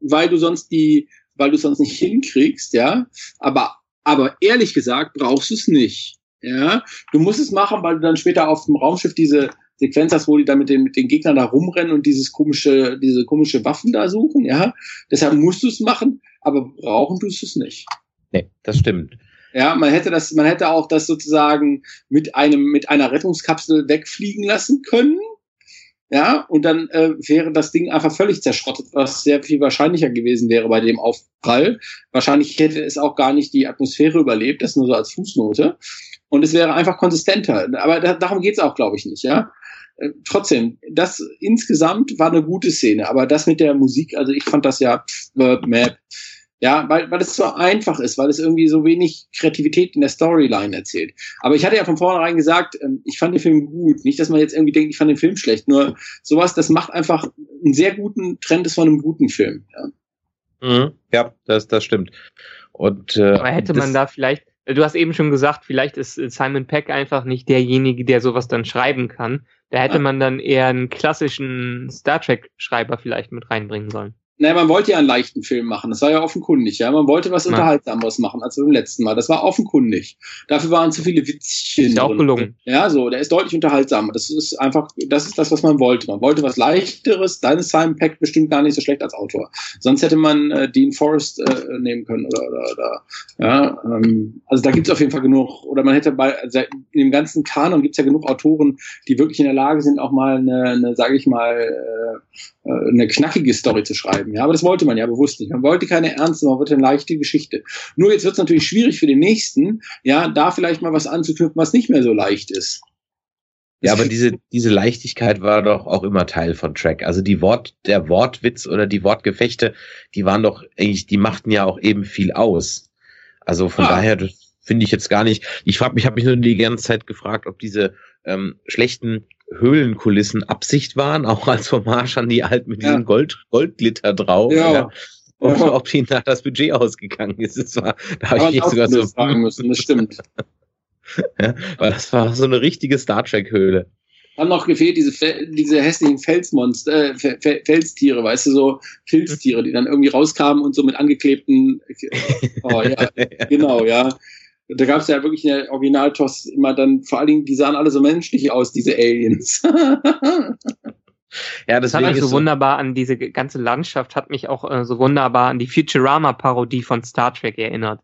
weil du sonst die, weil du es sonst nicht hinkriegst, ja. Aber, aber ehrlich gesagt brauchst du es nicht. Ja, du musst es machen, weil du dann später auf dem Raumschiff diese Sequenz hast, wo die da mit den, mit den Gegnern da rumrennen und dieses komische, diese komische Waffen da suchen, ja. Deshalb musst du es machen, aber brauchen tust du es nicht. Nee, das stimmt. Ja, man hätte das, man hätte auch das sozusagen mit einem, mit einer Rettungskapsel wegfliegen lassen können. Ja, und dann äh, wäre das Ding einfach völlig zerschrottet, was sehr viel wahrscheinlicher gewesen wäre bei dem Aufprall. Wahrscheinlich hätte es auch gar nicht die Atmosphäre überlebt, das nur so als Fußnote. Und es wäre einfach konsistenter. Aber da, darum geht's auch, glaube ich, nicht, ja. Äh, trotzdem, das insgesamt war eine gute Szene, aber das mit der Musik, also ich fand das ja pff, meh. Ja, weil, weil es so einfach ist, weil es irgendwie so wenig Kreativität in der Storyline erzählt. Aber ich hatte ja von vornherein gesagt, ähm, ich fand den Film gut. Nicht, dass man jetzt irgendwie denkt, ich fand den Film schlecht. Nur sowas, das macht einfach einen sehr guten Trend ist von einem guten Film. Ja. Mhm. Ja, das, das stimmt. Und, äh, Aber hätte man da vielleicht, du hast eben schon gesagt, vielleicht ist äh, Simon Peck einfach nicht derjenige, der sowas dann schreiben kann. Da hätte Ja. man dann eher einen klassischen Star Trek-Schreiber vielleicht mit reinbringen sollen. Naja, man wollte ja einen leichten Film machen. Das war ja offenkundig, ja. Man wollte was Ja. Unterhaltsameres machen als beim letzten Mal. Das war offenkundig. Dafür waren zu viele Witzchen. Ist ja auch gelungen. Ja, so, der ist deutlich unterhaltsamer. Das ist einfach, das ist das, was man wollte. Man wollte was leichteres. Dann ist Simon Peck bestimmt gar nicht so schlecht als Autor. Sonst hätte man äh, Dean Forrest äh, nehmen können oder, oder, oder ja, ähm, also da gibt's auf jeden Fall genug. Oder man hätte bei also in dem ganzen Kanon gibt's ja genug Autoren, die wirklich in der Lage sind, auch mal eine, eine sage ich mal, äh, äh, eine knackige Story zu schreiben. Ja, aber das wollte man ja bewusst nicht. Man wollte keine ernste, man wollte eine leichte Geschichte. Nur jetzt wird's natürlich schwierig für den nächsten, ja, da vielleicht mal was anzuknüpfen, was nicht mehr so leicht ist. ja, aber diese, diese Leichtigkeit war doch auch immer Teil von Track. Also die Wort, der Wortwitz oder die Wortgefechte, die waren doch eigentlich, die machten ja auch eben viel aus. Also von Ah. daher, das finde ich jetzt gar nicht. Ich frage mich, habe mich nur die ganze Zeit gefragt, ob diese ähm, schlechten Höhlenkulissen Absicht waren, auch als vom Marschern die halt mit Ja. diesem Gold, Goldglitter drauf. Ja. Und Ja. ob ihnen da das Budget ausgegangen ist. Das war, da habe ich auch sogar so, sagen müssen, das stimmt. ja, weil das war so eine richtige Star Trek Höhle. Haben noch gefehlt diese, diese hässlichen Felsmonster, äh, Fe- Fe- Felstiere, weißt du, so Filztiere, die dann irgendwie rauskamen und so mit angeklebten, oh ja, genau, ja. Da gab es ja wirklich in der Originaltos immer dann, vor allen Dingen, die sahen alle so menschlich aus, diese Aliens. Ja, Das hat deswegen mich ist so wunderbar an diese ganze Landschaft, hat mich auch äh, so wunderbar an die Futurama-Parodie von Star Trek erinnert.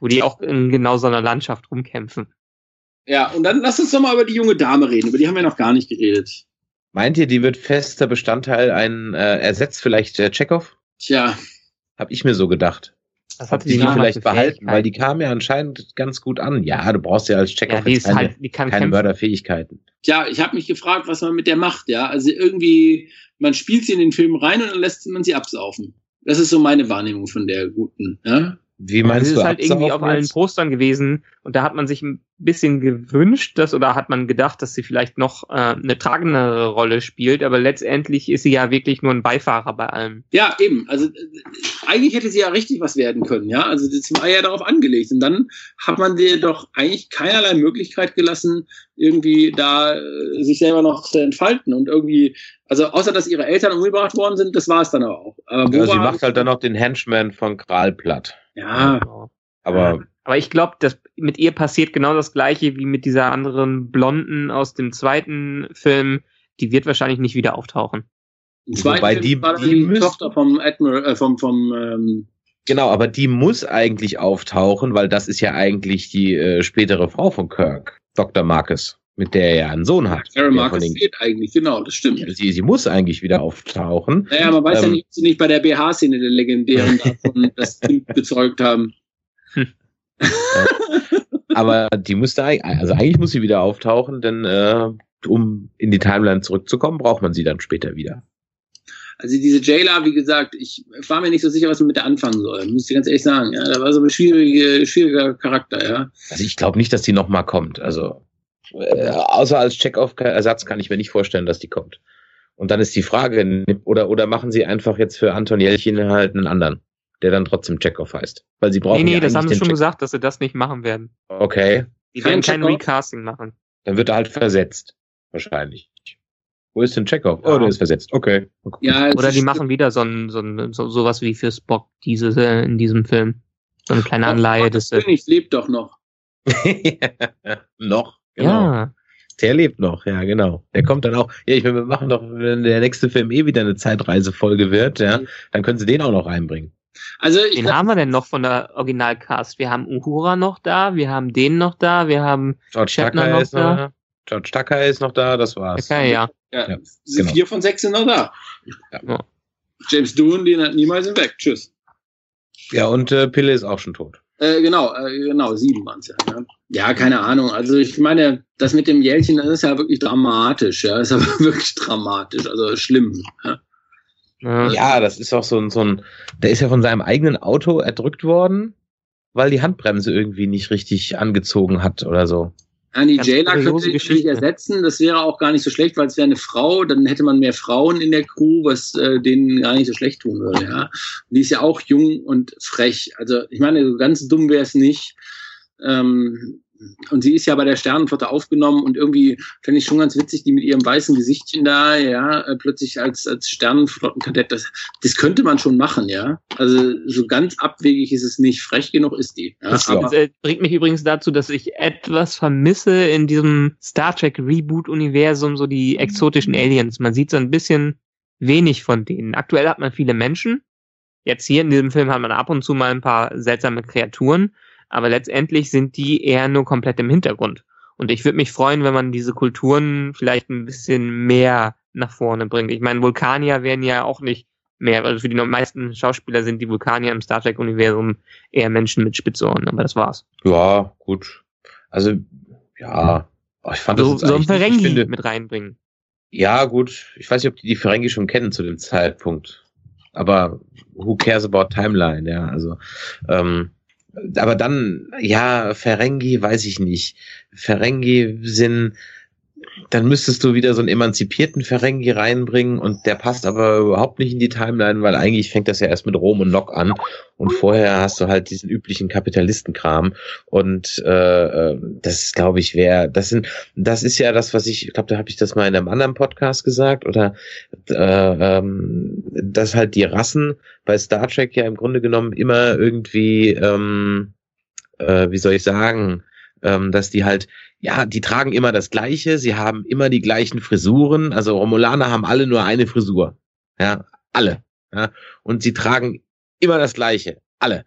Wo die auch in genau so einer Landschaft rumkämpfen. ja, und dann lass uns doch mal über die junge Dame reden, über die haben wir noch gar nicht geredet. Meint ihr, die wird fester Bestandteil ein äh, ersetzt vielleicht äh, Chekhov? Tja, Hab ich mir so gedacht. Das Hat hatte die, die vielleicht behalten, weil die kam ja anscheinend ganz gut an. Ja, du brauchst ja als ja, Checker ist keine, halt, die kann keine kämpfen. Mörderfähigkeiten. Tja, ich habe mich gefragt, was man mit der macht, ja. Also irgendwie, man spielt sie in den Film rein und dann lässt man sie absaufen. Das ist so meine Wahrnehmung von der guten, ja. Wie Das meinst ist du halt irgendwie auf allen? Postern gewesen und da hat man sich ein bisschen gewünscht, dass oder hat man gedacht, dass sie vielleicht noch äh, eine tragendere Rolle spielt, aber letztendlich ist sie ja wirklich nur ein Beifahrer bei allem. Ja, eben. Also äh, eigentlich hätte sie ja richtig was werden können, ja. Also das war ja darauf angelegt. Und dann hat man dir doch eigentlich keinerlei Möglichkeit gelassen, irgendwie da äh, sich selber noch zu entfalten und irgendwie, also außer dass ihre Eltern umgebracht worden sind, das war es dann aber auch. Aber Ja, sie war- macht halt dann noch den Henchman von Kral platt. Ja. Aber Aber ich glaube, dass mit ihr passiert genau das gleiche wie mit dieser anderen Blonden aus dem zweiten Film. Die wird wahrscheinlich nicht wieder auftauchen. im zweiten Wobei Film die- war die die, Tochter vom Admiral, äh, vom, vom ähm, genau, aber die muss eigentlich auftauchen, weil das ist ja eigentlich die äh, spätere Frau von Kirk, Dr. Marcus, mit der er ja einen Sohn hat. Sarah Marcus den- fehlt eigentlich, genau, das stimmt. Sie, sie muss eigentlich wieder auftauchen. Naja, man weiß ja Ähm, nicht, ob sie nicht bei der BH-Szene der legendären davon das Kind gezeugt haben. Aber die müsste eigentlich, also eigentlich muss sie wieder auftauchen, denn äh, um in die Timeline zurückzukommen, braucht man sie dann später wieder. Also diese Jayla, wie gesagt, ich war mir nicht so sicher, was man mit der anfangen soll. Muss ich ganz ehrlich sagen. Ja, da war so ein schwierige, schwieriger Charakter, ja. Also ich glaube nicht, dass die nochmal kommt. Also äh, außer als Check-off-Ersatz kann ich mir nicht vorstellen, dass die kommt. Und dann ist die Frage, oder oder machen sie einfach jetzt für Anton Jelchin halt einen anderen, der dann trotzdem Check-off heißt, weil sie brauchen nee, nee, ja das haben sie schon Check- gesagt, dass sie das nicht machen werden. Okay, Die werden kein? Recasting machen. dann wird er halt versetzt, wahrscheinlich. Wo ist denn Check-off? Ja. Oh, der ist versetzt. Okay. Ja Oder die machen wieder so ein, so ein so, sowas wie für Spock diese äh, in diesem Film. So eine kleine Anleihe. Der König lebt doch noch. noch. Genau. Ja, Der lebt noch, ja, genau. Der kommt dann auch. Ja, ich meine, wir machen doch, wenn der nächste Film eh wieder eine Zeitreisefolge wird, ja, dann können sie den auch noch reinbringen. Also ich wen haben wir denn noch von der Originalcast? Wir haben Uhura noch da, wir haben den noch da, wir haben George Shatner Tucker noch ist noch da. da. George Tucker ist noch da, das war's. okay, ja. ja, Ja, genau. vier von sechs sind noch da. Ja. James Doohan, den hat niemals weg. Tschüss. Ja, und äh, Pille ist auch schon tot. Äh, genau, äh, genau, sieben waren es ja, ja. Ja, keine Ahnung. Also ich meine, das mit dem Jelchen, das ist ja wirklich dramatisch, ja. Das ist aber wirklich dramatisch, also schlimm. Ja. Ja. Ja, das ist auch so ein, so ein, der ist ja von seinem eigenen Auto erdrückt worden, weil die Handbremse irgendwie nicht richtig angezogen hat oder so. Ja, die Jailer könnte natürlich ersetzen. Das wäre auch gar nicht so schlecht, weil es wäre eine Frau. Dann hätte man mehr Frauen in der Crew, was äh, denen gar nicht so schlecht tun würde. Ja, und die ist ja auch jung und frech. Also ich meine, so ganz dumm wäre es nicht. Ähm, und sie ist ja bei der Sternenflotte aufgenommen und irgendwie fände ich schon ganz witzig, die mit ihrem weißen Gesichtchen da, ja, äh, plötzlich als, als Sternenflottenkadett, das, das könnte man schon machen, ja. Also so ganz abwegig ist es nicht, frech genug ist die. Ja, Das- aber, Das äh, bringt mich übrigens dazu, dass ich etwas vermisse in diesem Star Trek Reboot-Universum, so die exotischen Aliens. Man sieht so ein bisschen wenig von denen. Aktuell hat man viele Menschen. Jetzt hier in diesem Film hat man ab und zu mal ein paar seltsame Kreaturen, aber letztendlich sind die eher nur komplett im Hintergrund. Und ich würde mich freuen, wenn man diese Kulturen vielleicht ein bisschen mehr nach vorne bringt. Ich meine, Vulkanier werden ja auch nicht mehr, also für die meisten Schauspieler sind die Vulkanier im Star Trek-Universum eher Menschen mit Spitzohren, aber das war's. Ja, gut. Also, ja. Ich fand das So, jetzt so ein Ferengi finde, mit reinbringen. Ja, gut. Ich weiß nicht, ob die die Ferengi schon kennen zu dem Zeitpunkt. Aber who cares about Timeline, ja, also. Ähm, aber dann, ja, Ferengi, weiß ich nicht. Ferengi sind, dann müsstest du wieder so einen emanzipierten Ferengi reinbringen und der passt aber überhaupt nicht in die Timeline, weil eigentlich fängt das ja erst mit Rom und Nock an und vorher hast du halt diesen üblichen Kapitalistenkram und äh, äh, das glaube ich wäre, das sind, das ist ja das, was ich, ich glaube, da habe ich das mal in einem anderen Podcast gesagt oder äh, ähm, dass halt die Rassen bei Star Trek ja im Grunde genommen immer irgendwie, ähm, äh, wie soll ich sagen, ähm, dass die halt ja, die tragen immer das Gleiche, sie haben immer die gleichen Frisuren. Also Romulaner haben alle nur eine Frisur. Ja, alle. Ja, und sie tragen immer das Gleiche. Alle.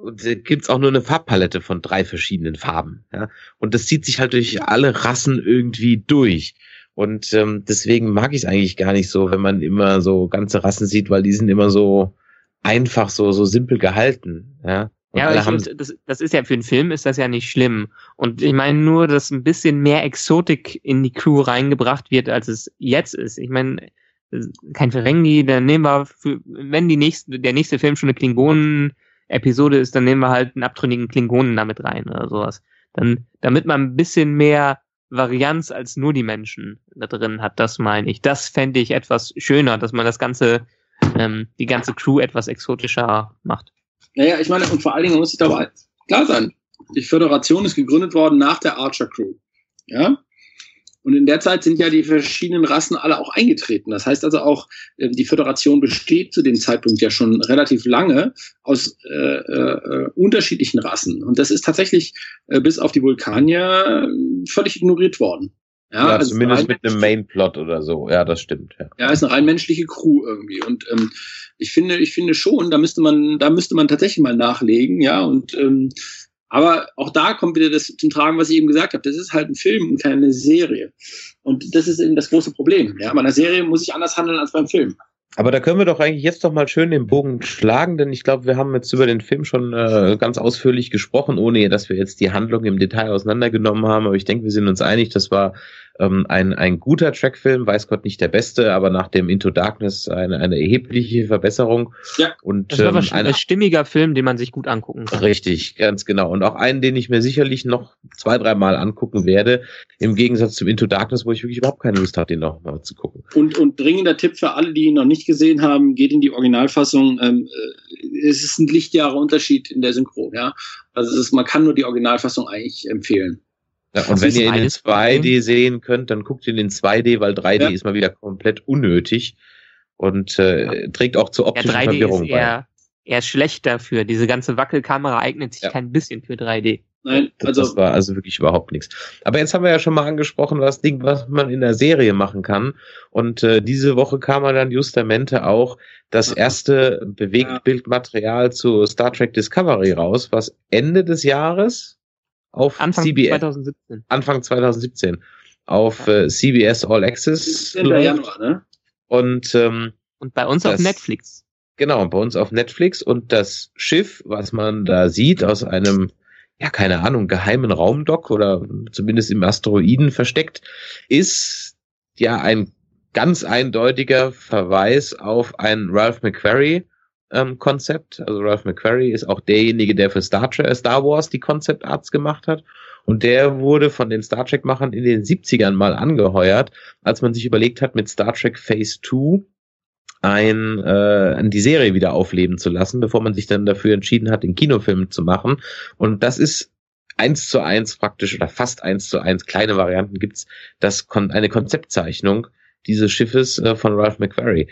Und da gibt's auch nur eine Farbpalette von drei verschiedenen Farben. Ja, und das zieht sich halt durch alle Rassen irgendwie durch. Und ähm, deswegen mag ich es eigentlich gar nicht so, wenn man immer so ganze Rassen sieht, weil die sind immer so, einfach so, so simpel gehalten. Ja, und ja, aber ich, das, das ist ja für einen Film ist das ja nicht schlimm. Und ich meine nur, dass ein bisschen mehr Exotik in die Crew reingebracht wird, als es jetzt ist. Ich meine, kein Ferengi, dann nehmen wir, für, wenn die nächste, der nächste Film schon eine Klingonen-Episode ist, dann nehmen wir halt einen abtrünnigen Klingonen damit rein oder sowas. Dann, damit man ein bisschen mehr Varianz als nur die Menschen da drin hat, das meine ich. Das fände ich etwas schöner, dass man das ganze, ähm, die ganze Crew etwas exotischer macht. Naja, ich meine, und vor allen Dingen muss ich dabei klar sein, die Föderation ist gegründet worden nach der Archer Crew. Ja? Und in der Zeit sind ja die verschiedenen Rassen alle auch eingetreten. Das heißt also auch, äh, die Föderation besteht zu dem Zeitpunkt ja schon relativ lange aus äh, äh, unterschiedlichen Rassen. Und das ist tatsächlich äh, bis auf die Vulkanier völlig ignoriert worden. Ja, ja also zumindest mit einem Mainplot oder so. Ja, das stimmt. Ja, ja ist eine rein menschliche Crew irgendwie. Und ähm, ich finde, ich finde schon, da müsste man, da müsste man tatsächlich mal nachlegen, ja. Und ähm, aber auch da kommt wieder das zum Tragen, was ich eben gesagt habe. Das ist halt ein Film und keine Serie. Und das ist eben das große Problem. Ja, bei einer Serie muss ich anders handeln als beim Film. Aber da können wir doch eigentlich jetzt doch mal schön den Bogen schlagen, denn ich glaube, wir haben jetzt über den Film schon äh, ganz ausführlich gesprochen, ohne dass wir jetzt die Handlung im Detail auseinandergenommen haben. Aber ich denke, wir sind uns einig, das war ähm, ein, ein guter Trackfilm, weiß Gott nicht der beste, aber nach dem Into Darkness eine, eine erhebliche Verbesserung. Ja, und, das war ähm, ein stimmiger Film, den man sich gut angucken kann. Richtig, ganz genau. Und auch einen, den ich mir sicherlich noch zwei, dreimal angucken werde, im Gegensatz zum Into Darkness, wo ich wirklich überhaupt keine Lust hatte, den noch mal zu gucken. Und, und dringender Tipp für alle, die ihn noch nicht gesehen haben, geht in die Originalfassung. Ähm, äh, es ist ein Lichtjahre Unterschied in der Synchro, ja. Also ist, man kann nur die Originalfassung eigentlich empfehlen. Ja, und wenn ihr ihn in 2D sehen könnt, dann guckt ihn in 2D, weil 3D ja. ist mal wieder komplett unnötig und äh, trägt auch zur optischen ja, 3D Verwirrung ist eher, bei. Eher schlecht dafür. Diese ganze Wackelkamera eignet sich ja. kein bisschen für 3D. Nein, also das war also wirklich überhaupt nichts. Aber jetzt haben wir ja schon mal angesprochen, was Ding, was man in der Serie machen kann. Und äh, diese Woche kam dann justamente auch das erste Bewegtbildmaterial zu Star Trek Discovery raus, was Ende des Jahres auf Anfang CBS, 2017. Anfang 2017 auf äh, CBS All Access. Januar, ne? Und, ähm, und bei uns das, auf Netflix. Genau, bei uns auf Netflix. Und das Schiff, was man da sieht, aus einem, ja, keine Ahnung, geheimen Raumdock oder zumindest im Asteroiden versteckt, ist ja ein ganz eindeutiger Verweis auf ein Ralph McQuarrie ähm, Konzept. Also Ralph McQuarrie ist auch derjenige, der für Star, Trek, Star Wars die Concept Arts gemacht hat. Und der wurde von den Star Trek-Machern in den 70ern mal angeheuert, als man sich überlegt hat, mit Star Trek Phase 2 ein, äh, die Serie wieder aufleben zu lassen, bevor man sich dann dafür entschieden hat, den Kinofilm zu machen. Und das ist eins zu eins praktisch oder fast eins zu eins, kleine Varianten gibt's, das kon eine Konzeptzeichnung dieses Schiffes äh, von Ralph McQuarrie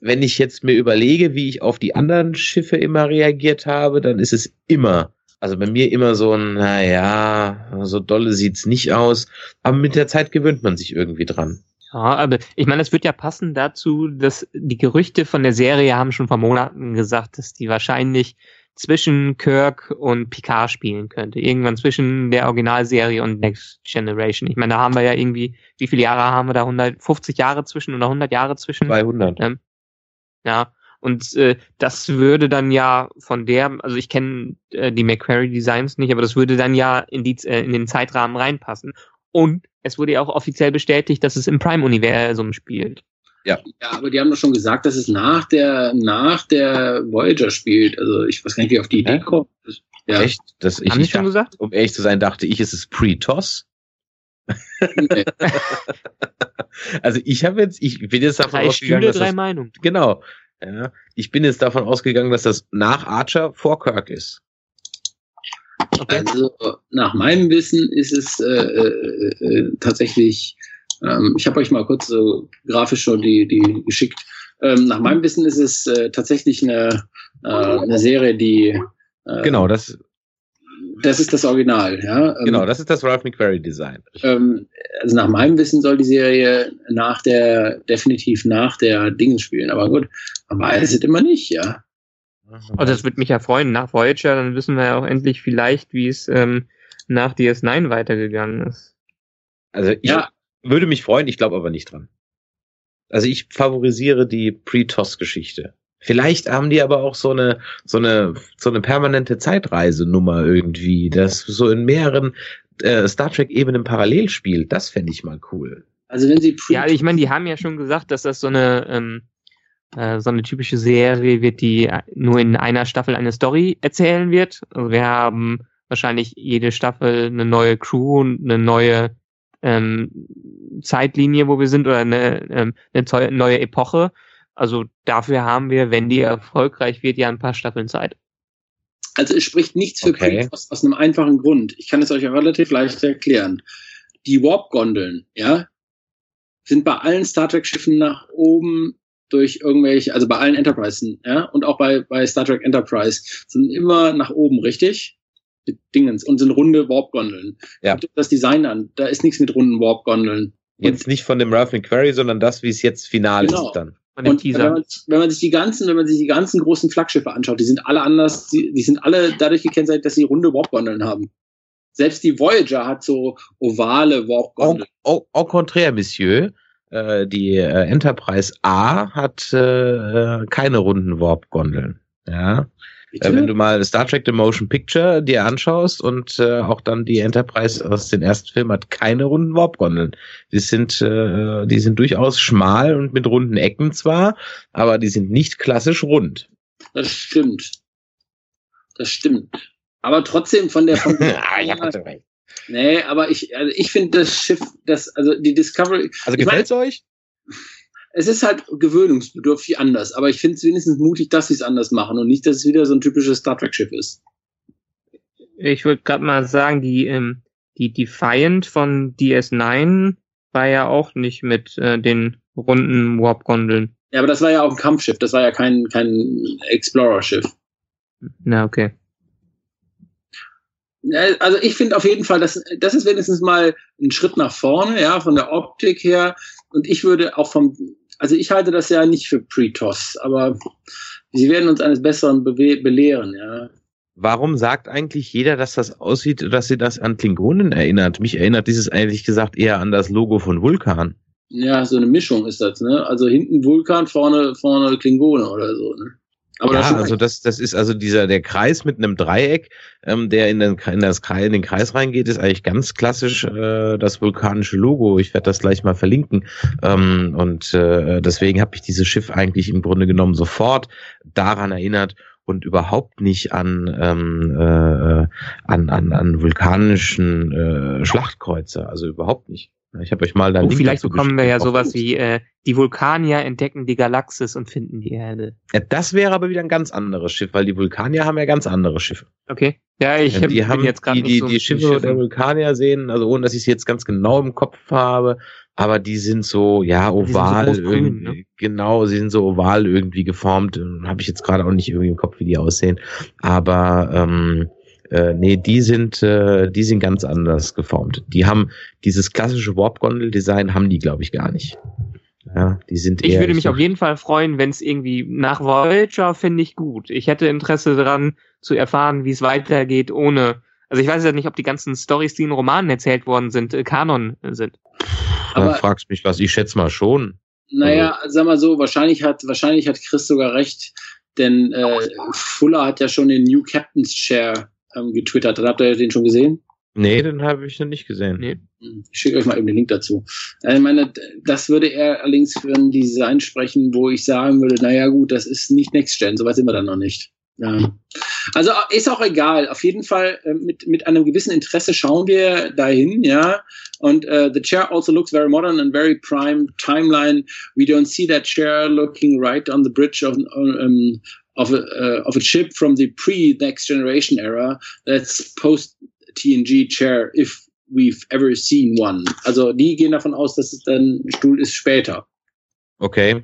wenn ich jetzt mir überlege, wie ich auf die anderen Schiffe immer reagiert habe, dann ist es immer, also bei mir immer so ein, naja, so dolle sieht's nicht aus, aber mit der Zeit gewöhnt man sich irgendwie dran. Ja, aber ich meine, es wird ja passen dazu, dass die Gerüchte von der Serie haben schon vor Monaten gesagt, dass die wahrscheinlich zwischen Kirk und Picard spielen könnte. Irgendwann zwischen der Originalserie und Next Generation. Ich meine, da haben wir ja irgendwie, wie viele Jahre haben wir da? 150 Jahre zwischen oder 100 Jahre zwischen? 200. Ähm, ja, und äh, das würde dann ja von der, also ich kenne äh, die McQuarrie Designs nicht, aber das würde dann ja in, die, äh, in den Zeitrahmen reinpassen. Und es wurde ja auch offiziell bestätigt, dass es im Prime-Universum spielt. Ja. ja, aber die haben doch schon gesagt, dass es nach der, nach der Voyager spielt. Also ich weiß gar nicht, wie auf die Idee kommt. Ja. Echt? Das, ich, haben ich schon gesagt? Um ehrlich zu sein, dachte ich, es ist Pre-Toss. Nee. also ich habe jetzt, ich bin jetzt davon drei ausgegangen, Stühle, drei das, Meinungen. Genau. Ja, ich bin jetzt davon ausgegangen, dass das nach Archer vor Kirk ist. Okay. Also nach meinem Wissen ist es äh, äh, äh, tatsächlich, ähm, ich habe euch mal kurz so grafisch schon die, die geschickt. Ähm, nach meinem Wissen ist es äh, tatsächlich eine, äh, eine Serie, die äh, genau das das ist das Original, ja. Ähm, genau, das ist das Ralph McQuarrie Design. Ähm, also nach meinem Wissen soll die Serie nach der, definitiv nach der Dingens spielen, aber gut, man weiß es immer nicht, ja. Oh, das würde mich ja freuen. Nach Voyager, dann wissen wir ja auch endlich vielleicht, wie es ähm, nach DS9 weitergegangen ist. Also ich ja. würde mich freuen, ich glaube aber nicht dran. Also ich favorisiere die Pre-TOS-Geschichte. Vielleicht haben die aber auch so eine, so eine, so eine permanente Zeitreisenummer irgendwie, das so in mehreren äh, Star Trek-Ebenen parallel spielt. Das fände ich mal cool. Also wenn sie ja, ich meine, die haben ja schon gesagt, dass das so eine ähm, äh, so eine typische Serie wird, die nur in einer Staffel eine Story erzählen wird. Also wir haben wahrscheinlich jede Staffel eine neue Crew und eine neue ähm, Zeitlinie, wo wir sind, oder eine, ähm, eine neue Epoche. Also dafür haben wir, wenn die erfolgreich wird, ja ein paar Staffeln Zeit. Also es spricht nichts für okay. aus, aus einem einfachen Grund. Ich kann es euch ja relativ leicht erklären. Die Warp-Gondeln, ja, sind bei allen Star Trek-Schiffen nach oben durch irgendwelche, also bei allen Enterprise, ja, und auch bei, bei Star Trek Enterprise, sind immer nach oben, richtig? Mit Dingens und sind runde Warp-Gondeln. Ja. Das Design an, da ist nichts mit runden Warp-Gondeln. Jetzt nicht von dem Ralph McQuarrie, sondern das, wie es jetzt final genau. ist dann. Und wenn man, wenn man, sich die ganzen, wenn man sich die ganzen großen Flaggschiffe anschaut, die sind alle anders, die, die sind alle dadurch gekennzeichnet, dass sie runde Warp-Gondeln haben. Selbst die Voyager hat so ovale Warp-Gondeln. Au, au, au contraire, Monsieur. Äh, die äh, Enterprise A hat äh, keine runden Warp-Gondeln. Ja. Äh, wenn du mal Star Trek The Motion Picture dir anschaust und äh, auch dann die Enterprise aus dem ersten Film hat keine runden Warp-Gondeln. Die sind, äh, die sind durchaus schmal und mit runden Ecken zwar, aber die sind nicht klassisch rund. Das stimmt. Das stimmt. Aber trotzdem von der, von der ah, ich hab recht. Nee, aber ich, also ich finde das Schiff, das, also die Discovery. Also gefällt es euch? Es ist halt gewöhnungsbedürftig anders, aber ich finde es wenigstens mutig, dass sie es anders machen und nicht, dass es wieder so ein typisches Star Trek-Schiff ist. Ich würde gerade mal sagen, die, ähm, die Defiant von DS9 war ja auch nicht mit äh, den runden Warp-Gondeln. Ja, aber das war ja auch ein Kampfschiff, das war ja kein, kein Explorer-Schiff. Na, okay. Also ich finde auf jeden Fall, das, das ist wenigstens mal ein Schritt nach vorne, ja, von der Optik her. Und ich würde auch vom, also ich halte das ja nicht für Pre-Toss, aber sie werden uns eines Besseren belehren, ja. Warum sagt eigentlich jeder, dass das aussieht, dass sie das an Klingonen erinnert? Mich erinnert dieses eigentlich gesagt eher an das Logo von Vulkan. Ja, so eine Mischung ist das, ne? Also hinten Vulkan, vorne, vorne Klingone oder so, ne? Aber ja, also das, das ist also dieser der Kreis mit einem Dreieck, ähm, der in den, in, das Kreis, in den Kreis reingeht, ist eigentlich ganz klassisch äh, das vulkanische Logo. Ich werde das gleich mal verlinken. Ähm, und äh, deswegen habe ich dieses Schiff eigentlich im Grunde genommen sofort daran erinnert und überhaupt nicht an ähm, äh, an, an, an vulkanischen äh, Schlachtkreuzer, also überhaupt nicht. Ich habe euch mal da. Oh, vielleicht bekommen wir ja sowas wie äh, die Vulkanier entdecken die Galaxis und finden die Erde. Ja, das wäre aber wieder ein ganz anderes Schiff, weil die Vulkanier haben ja ganz andere Schiffe. Okay. Ja, ich ja, die haben jetzt gerade die, die, so die Schiffe der Vulkanier sehen, also ohne dass ich sie jetzt ganz genau im Kopf habe, aber die sind so ja oval so grün, ne? genau, sie sind so oval irgendwie geformt. Habe ich jetzt gerade auch nicht irgendwie im Kopf, wie die aussehen, aber ähm, äh, nee, die sind, äh, die sind ganz anders geformt. Die haben dieses klassische Warp-Gondel-Design haben die, glaube ich, gar nicht. Ja, die sind ich würde mich auf jeden Fall freuen, wenn es irgendwie nach Voyager finde ich gut. Ich hätte Interesse daran zu erfahren, wie es weitergeht ohne. Also ich weiß ja nicht, ob die ganzen Stories, die in Romanen erzählt worden sind, äh, Kanon sind. Aber da fragst mich was. Ich schätze mal schon. Naja, also. sag mal so, wahrscheinlich hat wahrscheinlich hat Chris sogar recht, denn äh, Fuller hat ja schon den New Captain's Chair ähm, getwittert. Dann habt ihr den schon gesehen? Nee, den habe ich noch nicht gesehen. Nee. Ich schicke euch mal eben den Link dazu. Also ich meine, das würde er allerdings für ein Design sprechen, wo ich sagen würde, naja gut, das ist nicht Next Gen, soweit sind wir dann noch nicht. Ja. Also ist auch egal. Auf jeden Fall äh, mit, mit einem gewissen Interesse schauen wir dahin, ja. Und uh, the chair also looks very modern and very prime timeline. We don't see that chair looking right on the bridge of um, of a, uh, of a chip from the pre next generation era that's post TNG chair if we've ever seen one. Also die gehen davon aus, dass es dann Stuhl ist später. Okay.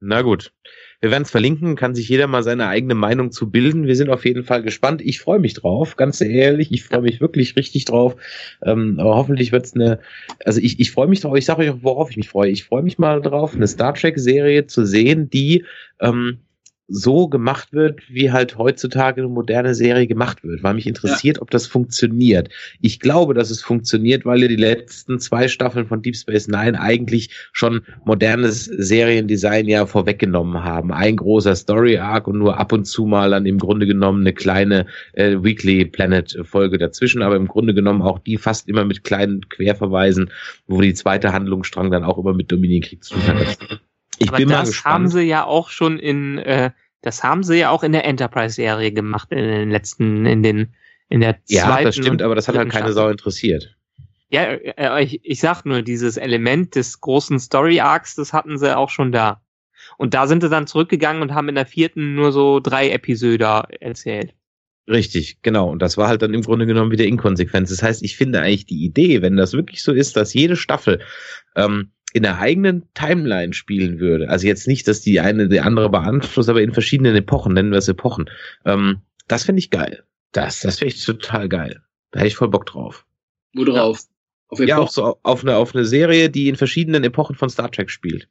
Na gut. Wir werden es verlinken, kann sich jeder mal seine eigene Meinung zu bilden. Wir sind auf jeden Fall gespannt. Ich freue mich drauf, ganz ehrlich. Ich freue mich wirklich richtig drauf. Ähm, aber hoffentlich wird es eine, also ich, ich freue mich drauf, ich sage euch auch, worauf ich mich freue. Ich freue mich mal drauf, eine Star Trek-Serie zu sehen, die ähm, so gemacht wird, wie halt heutzutage eine moderne Serie gemacht wird, weil mich interessiert, ja. ob das funktioniert. Ich glaube, dass es funktioniert, weil die letzten zwei Staffeln von Deep Space Nine eigentlich schon modernes Seriendesign ja vorweggenommen haben. Ein großer Story Arc und nur ab und zu mal dann im Grunde genommen eine kleine äh, Weekly Planet Folge dazwischen, aber im Grunde genommen auch die fast immer mit kleinen Querverweisen, wo die zweite Handlungsstrang dann auch immer mit Dominion-Krieg zu tun hat. Ich Aber bin das mal gespannt. haben sie ja auch schon in, äh, das haben sie ja auch in der Enterprise-Serie gemacht, in den letzten, in den, in der zweiten. Ja, das stimmt, aber das hat halt keine Sau interessiert. Ja, äh, ich, ich sag nur, dieses Element des großen Story-Arcs, das hatten sie auch schon da. Und da sind sie dann zurückgegangen und haben in der vierten nur so drei Episoden erzählt. Richtig, genau. Und das war halt dann im Grunde genommen wieder Inkonsequenz. Das heißt, ich finde eigentlich die Idee, wenn das wirklich so ist, dass jede Staffel ähm, in der eigenen Timeline spielen würde, also jetzt nicht, dass die eine die andere beeinflusst, aber in verschiedenen Epochen, nennen wir es Epochen, ähm, das finde ich geil. Das, das finde ich total geil. Da hätte ich voll Bock drauf. Wo drauf? Ja. Auf ja, auch so auf eine, auf eine Serie, die in verschiedenen Epochen von Star Trek spielt.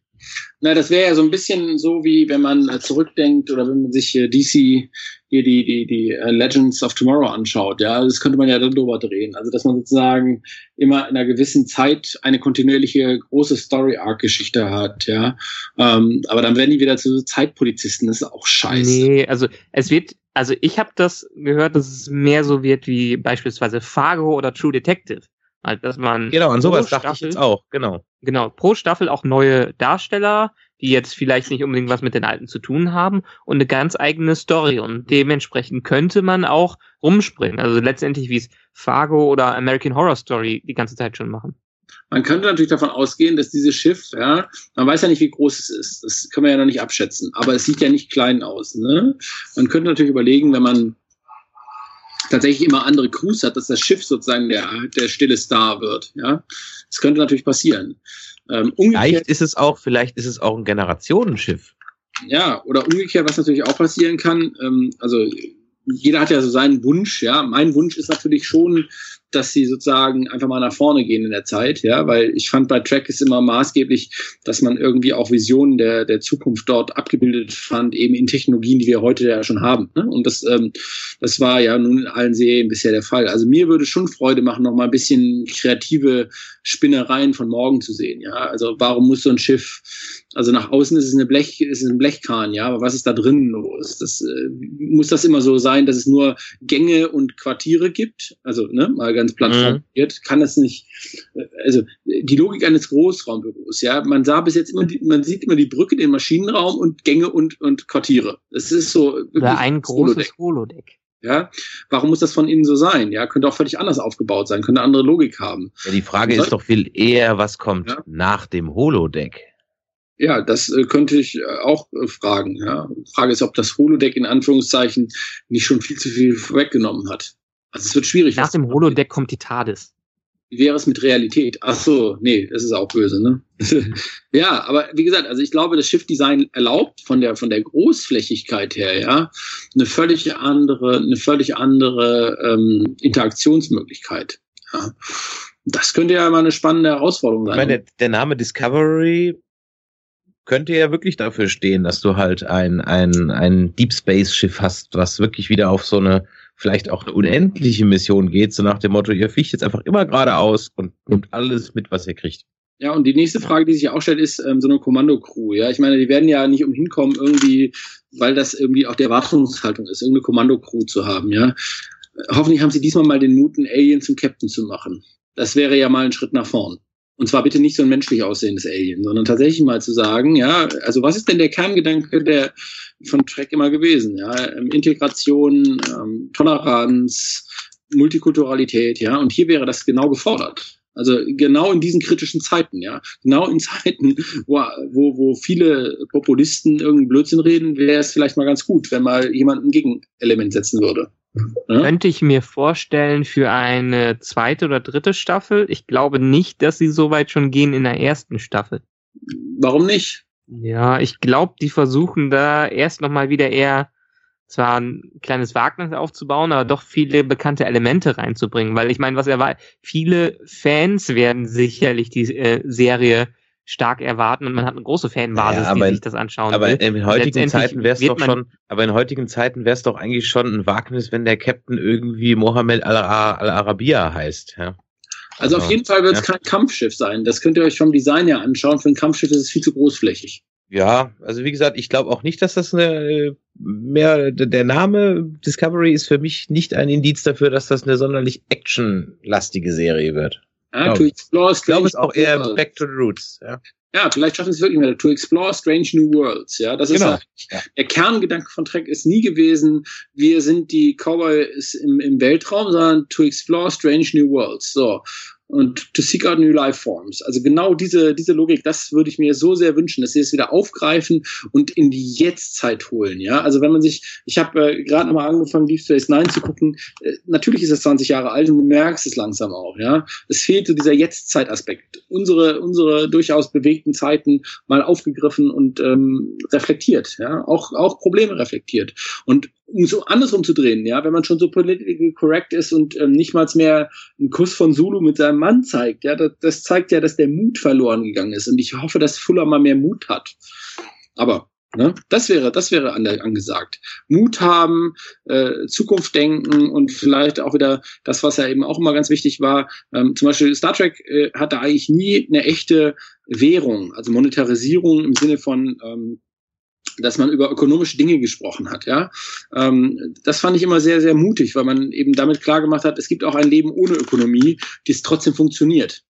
Na, das wäre ja so ein bisschen so, wie wenn man äh, zurückdenkt oder wenn man sich DC hier die, die, die äh, Legends of Tomorrow anschaut. Ja, das könnte man ja dann drüber drehen. Also, dass man sozusagen immer in einer gewissen Zeit eine kontinuierliche große Story-Arc-Geschichte hat. Ja, ähm, aber dann werden die wieder zu Zeitpolizisten. Das ist auch scheiße. Nee, also es wird also ich habe das gehört, dass es mehr so wird wie beispielsweise Fargo oder True Detective. Halt, dass man genau, an sowas dachte ich jetzt auch, genau. Genau, pro Staffel auch neue Darsteller, die jetzt vielleicht nicht unbedingt was mit den alten zu tun haben und eine ganz eigene Story und dementsprechend könnte man auch rumspringen. Also letztendlich wie es Fargo oder American Horror Story die ganze Zeit schon machen. Man könnte natürlich davon ausgehen, dass dieses Schiff, ja, man weiß ja nicht, wie groß es ist. Das können wir ja noch nicht abschätzen. Aber es sieht ja nicht klein aus. Ne? Man könnte natürlich überlegen, wenn man tatsächlich immer andere Crews hat, dass das Schiff sozusagen der, der stille Star wird. Ja, das könnte natürlich passieren. Ähm, vielleicht ist es auch, vielleicht ist es auch ein Generationenschiff. Ja, oder umgekehrt, was natürlich auch passieren kann. Ähm, also jeder hat ja so seinen Wunsch. Ja, mein Wunsch ist natürlich schon, dass sie sozusagen einfach mal nach vorne gehen in der Zeit, ja, weil ich fand bei Track ist immer maßgeblich, dass man irgendwie auch Visionen der, der Zukunft dort abgebildet fand, eben in Technologien, die wir heute ja schon haben. Ne? Und das, ähm, das war ja nun in allen Serien bisher der Fall. Also mir würde schon Freude machen, noch mal ein bisschen kreative Spinnereien von morgen zu sehen, ja. Also warum muss so ein Schiff also nach außen ist es eine Blech, ist es ein Blechkran, ja, aber was ist da drinnen los? Das äh, muss das immer so sein, dass es nur Gänge und Quartiere gibt? Also, ne, mal ganz platt mhm. formuliert, kann das nicht. Äh, also die Logik eines Großraumbüros, ja, man sah bis jetzt immer, die, man sieht immer die Brücke, den Maschinenraum und Gänge und und Quartiere. Das ist so Oder ein großes Holodeck. Holodeck. Ja, warum muss das von innen so sein? Ja, könnte auch völlig anders aufgebaut sein, könnte andere Logik haben. Ja, die Frage ist doch viel eher, was kommt ja? nach dem Holodeck? Ja, das äh, könnte ich äh, auch äh, fragen. Ja. Frage ist, ob das Holodeck in Anführungszeichen nicht schon viel zu viel vorweggenommen hat. Also es wird schwierig. Nach dem Holodeck kommt die TARDIS. Wie wäre es mit Realität? Ach so, nee, das ist auch böse, ne? ja, aber wie gesagt, also ich glaube, das Schiffdesign erlaubt von der von der Großflächigkeit her, ja, eine völlig andere, eine völlig andere ähm, Interaktionsmöglichkeit. Ja. Das könnte ja mal eine spannende Herausforderung sein. Ich meine, der Name Discovery könnte ja wirklich dafür stehen, dass du halt ein, ein, ein Deep Space Schiff hast, was wirklich wieder auf so eine, vielleicht auch eine unendliche Mission geht, so nach dem Motto, ihr fliegt jetzt einfach immer geradeaus und nimmt alles mit, was ihr kriegt. Ja, und die nächste Frage, die sich auch stellt, ist ähm, so eine Kommandocrew. Ja, ich meine, die werden ja nicht umhin kommen, irgendwie, weil das irgendwie auch der Erwartungshaltung ist, irgendeine Kommandocrew zu haben. Ja, hoffentlich haben sie diesmal mal den Mut, einen Alien zum Captain zu machen. Das wäre ja mal ein Schritt nach vorn. Und zwar bitte nicht so ein menschlich aussehendes Alien, sondern tatsächlich mal zu sagen, ja, also was ist denn der Kerngedanke der von Trek immer gewesen? Ja, ähm, Integration, ähm, Toleranz, Multikulturalität, ja, und hier wäre das genau gefordert. Also genau in diesen kritischen Zeiten, ja. Genau in Zeiten, wo, wo, wo viele Populisten irgendeinen Blödsinn reden, wäre es vielleicht mal ganz gut, wenn mal jemand ein Gegenelement setzen würde. Ja? Könnte ich mir vorstellen für eine zweite oder dritte Staffel. Ich glaube nicht, dass sie so weit schon gehen in der ersten Staffel. Warum nicht? Ja, ich glaube, die versuchen da erst nochmal wieder eher zwar ein kleines Wagnis aufzubauen, aber doch viele bekannte Elemente reinzubringen, weil ich meine, was er war, viele Fans werden sicherlich die äh, Serie stark erwarten und man hat eine große Fanbasis, Ja, aber die in- sich das anschauen Aber will. in heutigen Zeiten wäre es wird doch schon, aber in heutigen Zeiten wäre es doch eigentlich schon ein Wagnis, wenn der Captain irgendwie Mohammed Al- Al-Arabiya heißt. Ja. Also auf Ja. jeden Fall wird es Ja. kein Kampfschiff sein. Das könnt ihr euch vom Design her anschauen. Für ein Kampfschiff ist es viel zu großflächig. Ja, also wie gesagt, ich glaube auch nicht, dass das eine äh, mehr der Name Discovery ist für mich nicht ein Indiz dafür, dass das eine sonderlich actionlastige Serie wird. Ja, to explore Ich glaube es strange auch eher new worlds. Back to the Roots. Ja. Ja, vielleicht schaffen sie es wirklich mehr. To explore strange new worlds. Ja, das Genau. ist ja, der Kerngedanke von Trek ist nie gewesen, wir sind die Cowboys im, im Weltraum, sondern to explore strange new worlds. So. Und to seek out new life forms. Also genau diese, diese Logik, das würde ich mir so sehr wünschen, dass sie es wieder aufgreifen und in die Jetztzeit holen. Ja, also wenn man sich, ich habe äh, gerade nochmal angefangen, Deep Space Nine zu gucken. Äh, natürlich ist es 20 Jahre alt und du merkst es langsam auch. Ja, es fehlt so dieser Jetztzeitaspekt. Unsere, unsere durchaus bewegten Zeiten mal aufgegriffen und ähm, reflektiert. Ja, auch, auch Probleme reflektiert. Und um so andersrum zu drehen, ja, wenn man schon so political correct ist und ähm, nicht mal mehr einen Kuss von Zulu mit seinem Mann zeigt, ja, das, das zeigt ja, dass der Mut verloren gegangen ist. Und ich hoffe, dass Fuller mal mehr Mut hat. Aber ne, das wäre, das wäre an der, angesagt. Mut haben, äh, Zukunft denken und vielleicht auch wieder das, was ja eben auch immer ganz wichtig war. Ähm, zum Beispiel Star Trek äh, hatte eigentlich nie eine echte Währung, also Monetarisierung im Sinne von ähm, dass man über ökonomische Dinge gesprochen hat, ja. Ähm, das fand ich immer sehr, sehr mutig, weil man eben damit klar gemacht hat, es gibt auch ein Leben ohne Ökonomie, das trotzdem funktioniert.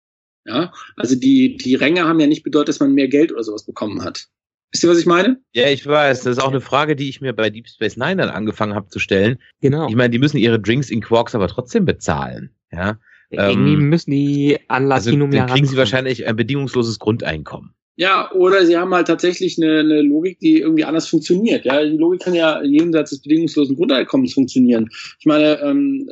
Ja, also die, die Ränge haben ja nicht bedeutet, dass man mehr Geld oder sowas bekommen hat. Wisst ihr, was ich meine? ja, ich weiß. Das ist auch eine Frage, die ich mir bei Deep Space Nine dann angefangen habe zu stellen. Genau. Ich meine, die müssen ihre Drinks in Quarks aber trotzdem bezahlen. Ja. Irgendwie ähm, müssen die an Also Latinum dann ja kriegen sie wahrscheinlich ein bedingungsloses Grundeinkommen. Ja, oder sie haben halt tatsächlich eine, eine Logik, die irgendwie anders funktioniert. Ja, die Logik kann ja jenseits des bedingungslosen Grundeinkommens funktionieren. Ich meine, ähm,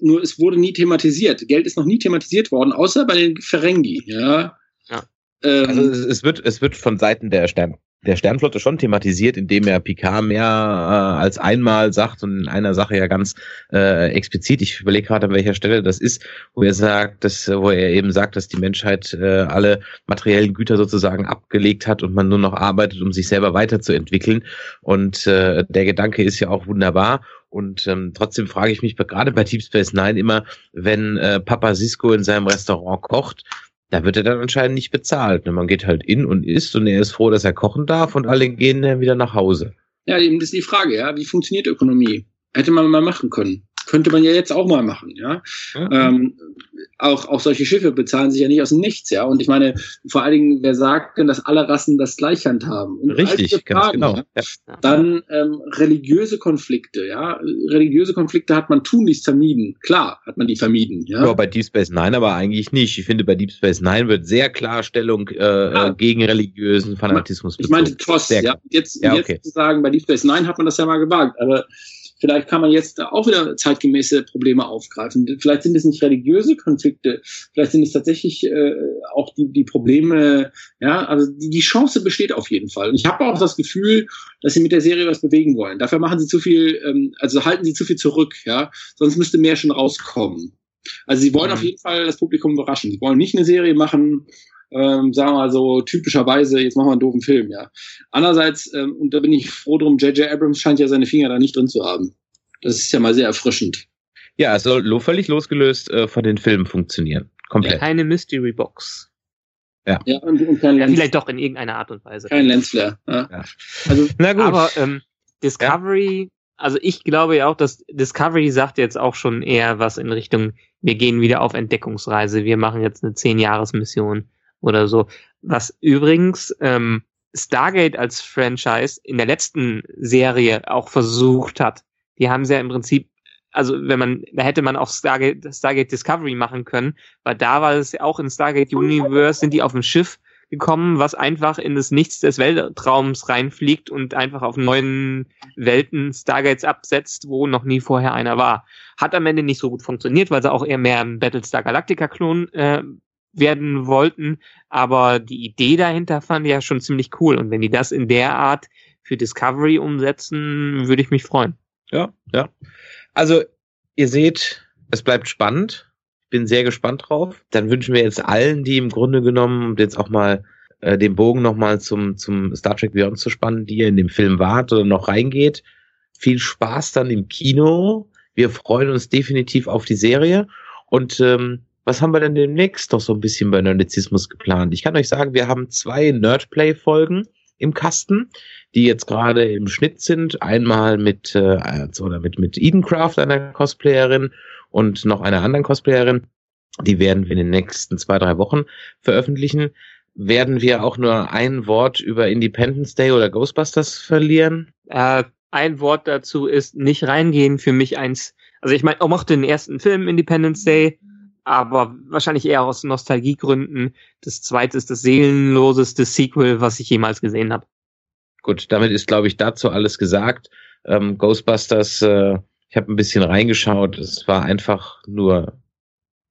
nur es wurde nie thematisiert. Geld ist noch nie thematisiert worden, außer bei den Ferengi. Ja. Ja. Ähm, Also es, es wird, es wird von Seiten der Stern, der Sternflotte schon thematisiert, indem er Picard mehr äh, als einmal sagt und in einer Sache ja ganz äh, explizit. Ich überlege gerade, an welcher Stelle das ist, wo er sagt, dass, wo er eben sagt, dass die Menschheit äh, alle materiellen Güter sozusagen abgelegt hat und man nur noch arbeitet, um sich selber weiterzuentwickeln. Und äh, der Gedanke ist ja auch wunderbar. Und ähm, trotzdem frage ich mich gerade bei Deep Space Nine immer, wenn äh, Papa Cisco in seinem Restaurant kocht, da wird er dann anscheinend nicht bezahlt. Ne? Man geht halt in und isst und er ist froh, dass er kochen darf und alle gehen dann wieder nach Hause. ja, eben das ist die Frage, ja. Wie funktioniert Ökonomie? Hätte man mal machen können. Könnte man ja jetzt auch mal machen, ja. Ähm, auch, auch solche Schiffe bezahlen sich ja nicht aus dem Nichts, ja. Und ich meine, vor allen Dingen, wer sagt denn, dass alle Rassen das gleich handhaben? Und Richtig, diese ganz Fragen, genau. ja. Ja. Dann ähm, religiöse Konflikte, ja. Religiöse Konflikte hat man tunlichst vermieden. Klar hat man die vermieden, ja. Ja, bei Deep Space Nine aber eigentlich nicht. Ich finde, bei Deep Space Nine wird sehr klar Stellung äh, Ja. äh, gegen religiösen Fanatismus ich meinte bezogen. TOS, ja. Jetzt, Ja, jetzt okay. zu sagen, bei Deep Space Nine hat man das ja mal gewagt, aber vielleicht kann man jetzt auch wieder zeitgemäße Probleme aufgreifen. Vielleicht sind es nicht religiöse Konflikte, vielleicht sind es tatsächlich äh, auch die, die Probleme, ja, also die, die Chance besteht auf jeden Fall. Und ich habe auch das Gefühl, dass sie mit der Serie was bewegen wollen. Dafür machen sie zu viel, ähm, also halten sie zu viel zurück, ja, sonst müsste mehr schon rauskommen. Also sie wollen Mhm. auf jeden Fall das Publikum überraschen. Sie wollen nicht eine Serie machen, ähm, sagen wir mal so typischerweise, jetzt machen wir einen doofen Film, ja. Andererseits, ähm, und da bin ich froh drum, J.J. Abrams scheint ja seine Finger da nicht drin zu haben. Das ist ja mal sehr erfrischend. Ja, es soll lo- völlig losgelöst äh, von den Filmen funktionieren. Komplett. Keine Mystery Box. Ja, und, und kein Ja, Lens, vielleicht doch in irgendeiner Art und Weise. kein Lensflare. Ja. Ja. Also, Na gut. Aber ähm, Discovery, also ich glaube ja auch, dass Discovery sagt jetzt auch schon eher was in Richtung, wir gehen wieder auf Entdeckungsreise, wir machen jetzt eine 10-Jahres-Mission oder so. Was übrigens ähm, Stargate als Franchise in der letzten Serie auch versucht hat. Die haben sie ja im Prinzip, also wenn man, da hätte man auch Stargate, Stargate Discovery machen können, weil da war es ja auch in Stargate Universe, sind die auf dem Schiff gekommen, was einfach in das Nichts des Weltraums reinfliegt und einfach auf neuen Welten Stargates absetzt, wo noch nie vorher einer war. Hat am Ende nicht so gut funktioniert, weil sie auch eher mehr ein Battlestar Galactica-Klon äh, werden wollten. Aber die Idee dahinter fand ich ja schon ziemlich cool. Und wenn die das in der Art für Discovery umsetzen, würde ich mich freuen. Ja, ja. Also, ihr seht, es bleibt spannend. Ich bin sehr gespannt drauf. Dann wünschen wir jetzt allen, die im Grunde genommen jetzt auch mal äh, den Bogen nochmal zum, zum Star Trek Beyond zu spannen, die ihr in dem Film wart oder noch reingeht. Viel Spaß dann im Kino. Wir freuen uns definitiv auf die Serie. Und ähm, was haben wir denn demnächst noch so ein bisschen bei Nerdizismus geplant? Ich kann euch sagen, wir haben zwei Nerdplay-Folgen im Kasten, die jetzt gerade im Schnitt sind. Einmal mit äh, oder mit mit Edencraft, einer Cosplayerin, und noch einer anderen Cosplayerin. Die werden wir in den nächsten zwei drei Wochen veröffentlichen. Werden wir auch nur ein Wort über Independence Day oder Ghostbusters verlieren? Äh, ein Wort dazu ist nicht reingehen. Für mich eins. Also ich meine, ich mochte den ersten Film Independence Day aber wahrscheinlich eher aus Nostalgiegründen. Das zweite ist das seelenloseste Sequel, was ich jemals gesehen habe. Gut, damit ist, glaube ich, dazu alles gesagt. Ähm, Ghostbusters, äh, ich habe ein bisschen reingeschaut. Es war einfach nur,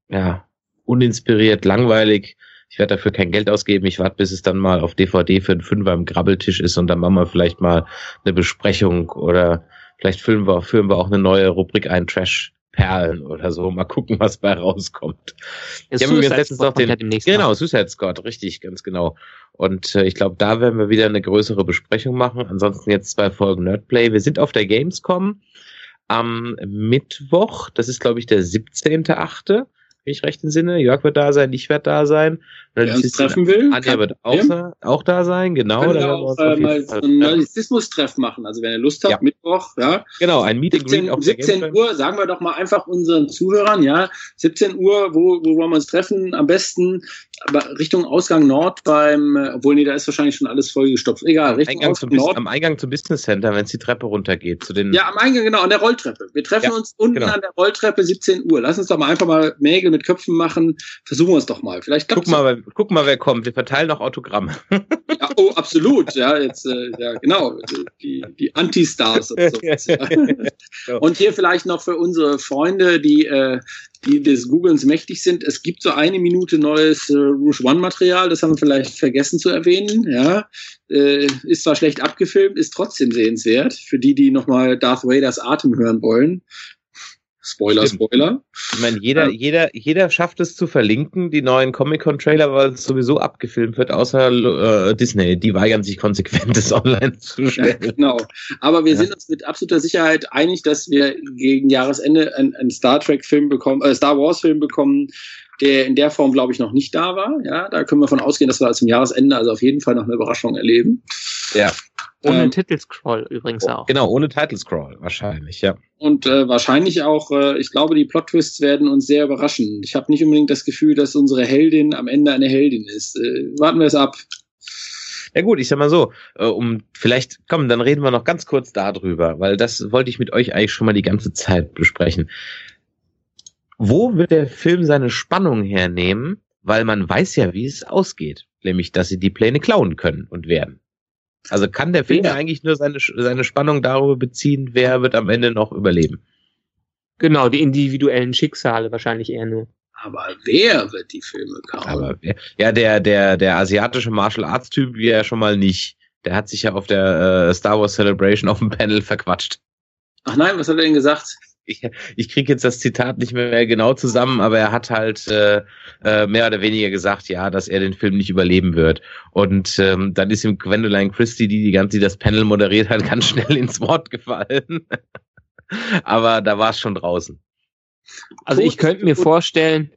ja, uninspiriert, langweilig. Ich werde dafür kein Geld ausgeben. Ich warte, bis es dann mal auf DVD für einen Fünfer im Grabbeltisch ist und dann machen wir vielleicht mal eine Besprechung oder vielleicht führen wir, führen wir auch eine neue Rubrik ein, Trash Perlen oder so. Mal gucken, was bei rauskommt. Ich habe letztens auch den, genau, Suicide Squad, richtig, ganz genau. Und äh, ich glaube, da werden wir wieder eine größere Besprechung machen. Ansonsten jetzt zwei Folgen Nerdplay. Wir sind auf der Gamescom am Mittwoch. Das ist, glaube ich, der 17.8 wenn ich recht entsinne. Jörg wird da sein, ich werde da sein. Wer uns treffen will. Anja wird auch, auch, da sein, genau. Können wir auch äh, mal so ein Nerdizismus-Treff machen. Also wenn ihr Lust habt, ja. Mittwoch, ja. Genau, ein Meeting 17, auf 17 Uhr, sagen wir doch mal einfach unseren Zuhörern, ja. 17 Uhr, wo, wo wollen wir uns treffen? Am besten Richtung Ausgang Nord beim, äh, obwohl nee, da ist wahrscheinlich schon alles vollgestopft. Egal, Richtung Eingang Ausgang Nord. Am Eingang zum Business Center, wenn es die Treppe runtergeht. Zu den ja, am Eingang, genau, an der Rolltreppe. Wir treffen ja, uns unten genau. an der Rolltreppe 17 Uhr. Lass uns doch mal einfach mal Nägel mit Köpfen machen. Versuchen wir es doch mal. Vielleicht guck mal, wer, guck mal, wer kommt. Wir verteilen noch Autogramme. Ja, oh, absolut. Ja, jetzt, äh, ja, genau. Die, die Anti-Stars und so. Ja. Und hier vielleicht noch für unsere Freunde, die, äh, die des Googlens mächtig sind. Es gibt so eine Minute neues äh, Rouge One Material. Das haben wir vielleicht vergessen zu erwähnen. Ja, äh, ist zwar schlecht abgefilmt, ist trotzdem sehenswert. Für die, die nochmal Darth Vaders Atem hören wollen. Spoiler, Stimmt. Spoiler. Ich meine, jeder, ähm, jeder, jeder schafft es zu verlinken, die neuen Comic-Con-Trailer, weil es sowieso abgefilmt wird, außer äh, Disney. Die weigern sich konsequent, das online zu stellen. Ja, genau. Aber wir ja. sind uns mit absoluter Sicherheit einig, dass wir gegen Jahresende einen Star Trek-Film bekommen, äh, Star Wars-Film bekommen, der in der Form, glaube ich, noch nicht da war. Ja, da können wir von ausgehen, dass wir zum Jahresende also auf jeden Fall noch eine Überraschung erleben. Ja. Ohne ähm, Titelscroll übrigens auch. Genau, ohne Titelscroll, wahrscheinlich, ja. Und äh, wahrscheinlich auch, äh, ich glaube, die Plot-Twists werden uns sehr überraschen. Ich habe nicht unbedingt das Gefühl, dass unsere Heldin am Ende eine Heldin ist. Äh, warten wir es ab. Ja gut, ich sag mal so, äh, um vielleicht, komm, dann reden wir noch ganz kurz darüber, weil das wollte ich mit euch eigentlich schon mal die ganze Zeit besprechen. Wo wird der Film seine Spannung hernehmen? Weil man weiß ja, wie es ausgeht. Nämlich, dass sie die Pläne klauen können und werden. Also kann der Film ja. eigentlich nur seine, seine Spannung darüber beziehen, wer wird am Ende noch überleben. Genau, die individuellen Schicksale wahrscheinlich eher nur. Aber wer wird die Filme klauen? Aber wer, ja, der, der, der asiatische Martial Arts Typ wie er schon mal nicht. Der hat sich ja auf der äh, Star Wars Celebration auf dem Panel verquatscht. Ach nein, was hat er denn gesagt? Ich, ich kriege jetzt das Zitat nicht mehr genau zusammen, aber er hat halt äh, äh, mehr oder weniger gesagt, ja, dass er den Film nicht überleben wird. Und ähm, dann ist ihm Gwendoline Christie, die die ganze die das Panel moderiert hat, ganz schnell ins Wort gefallen. aber da war es schon draußen. Also ich könnte mir vorstellen,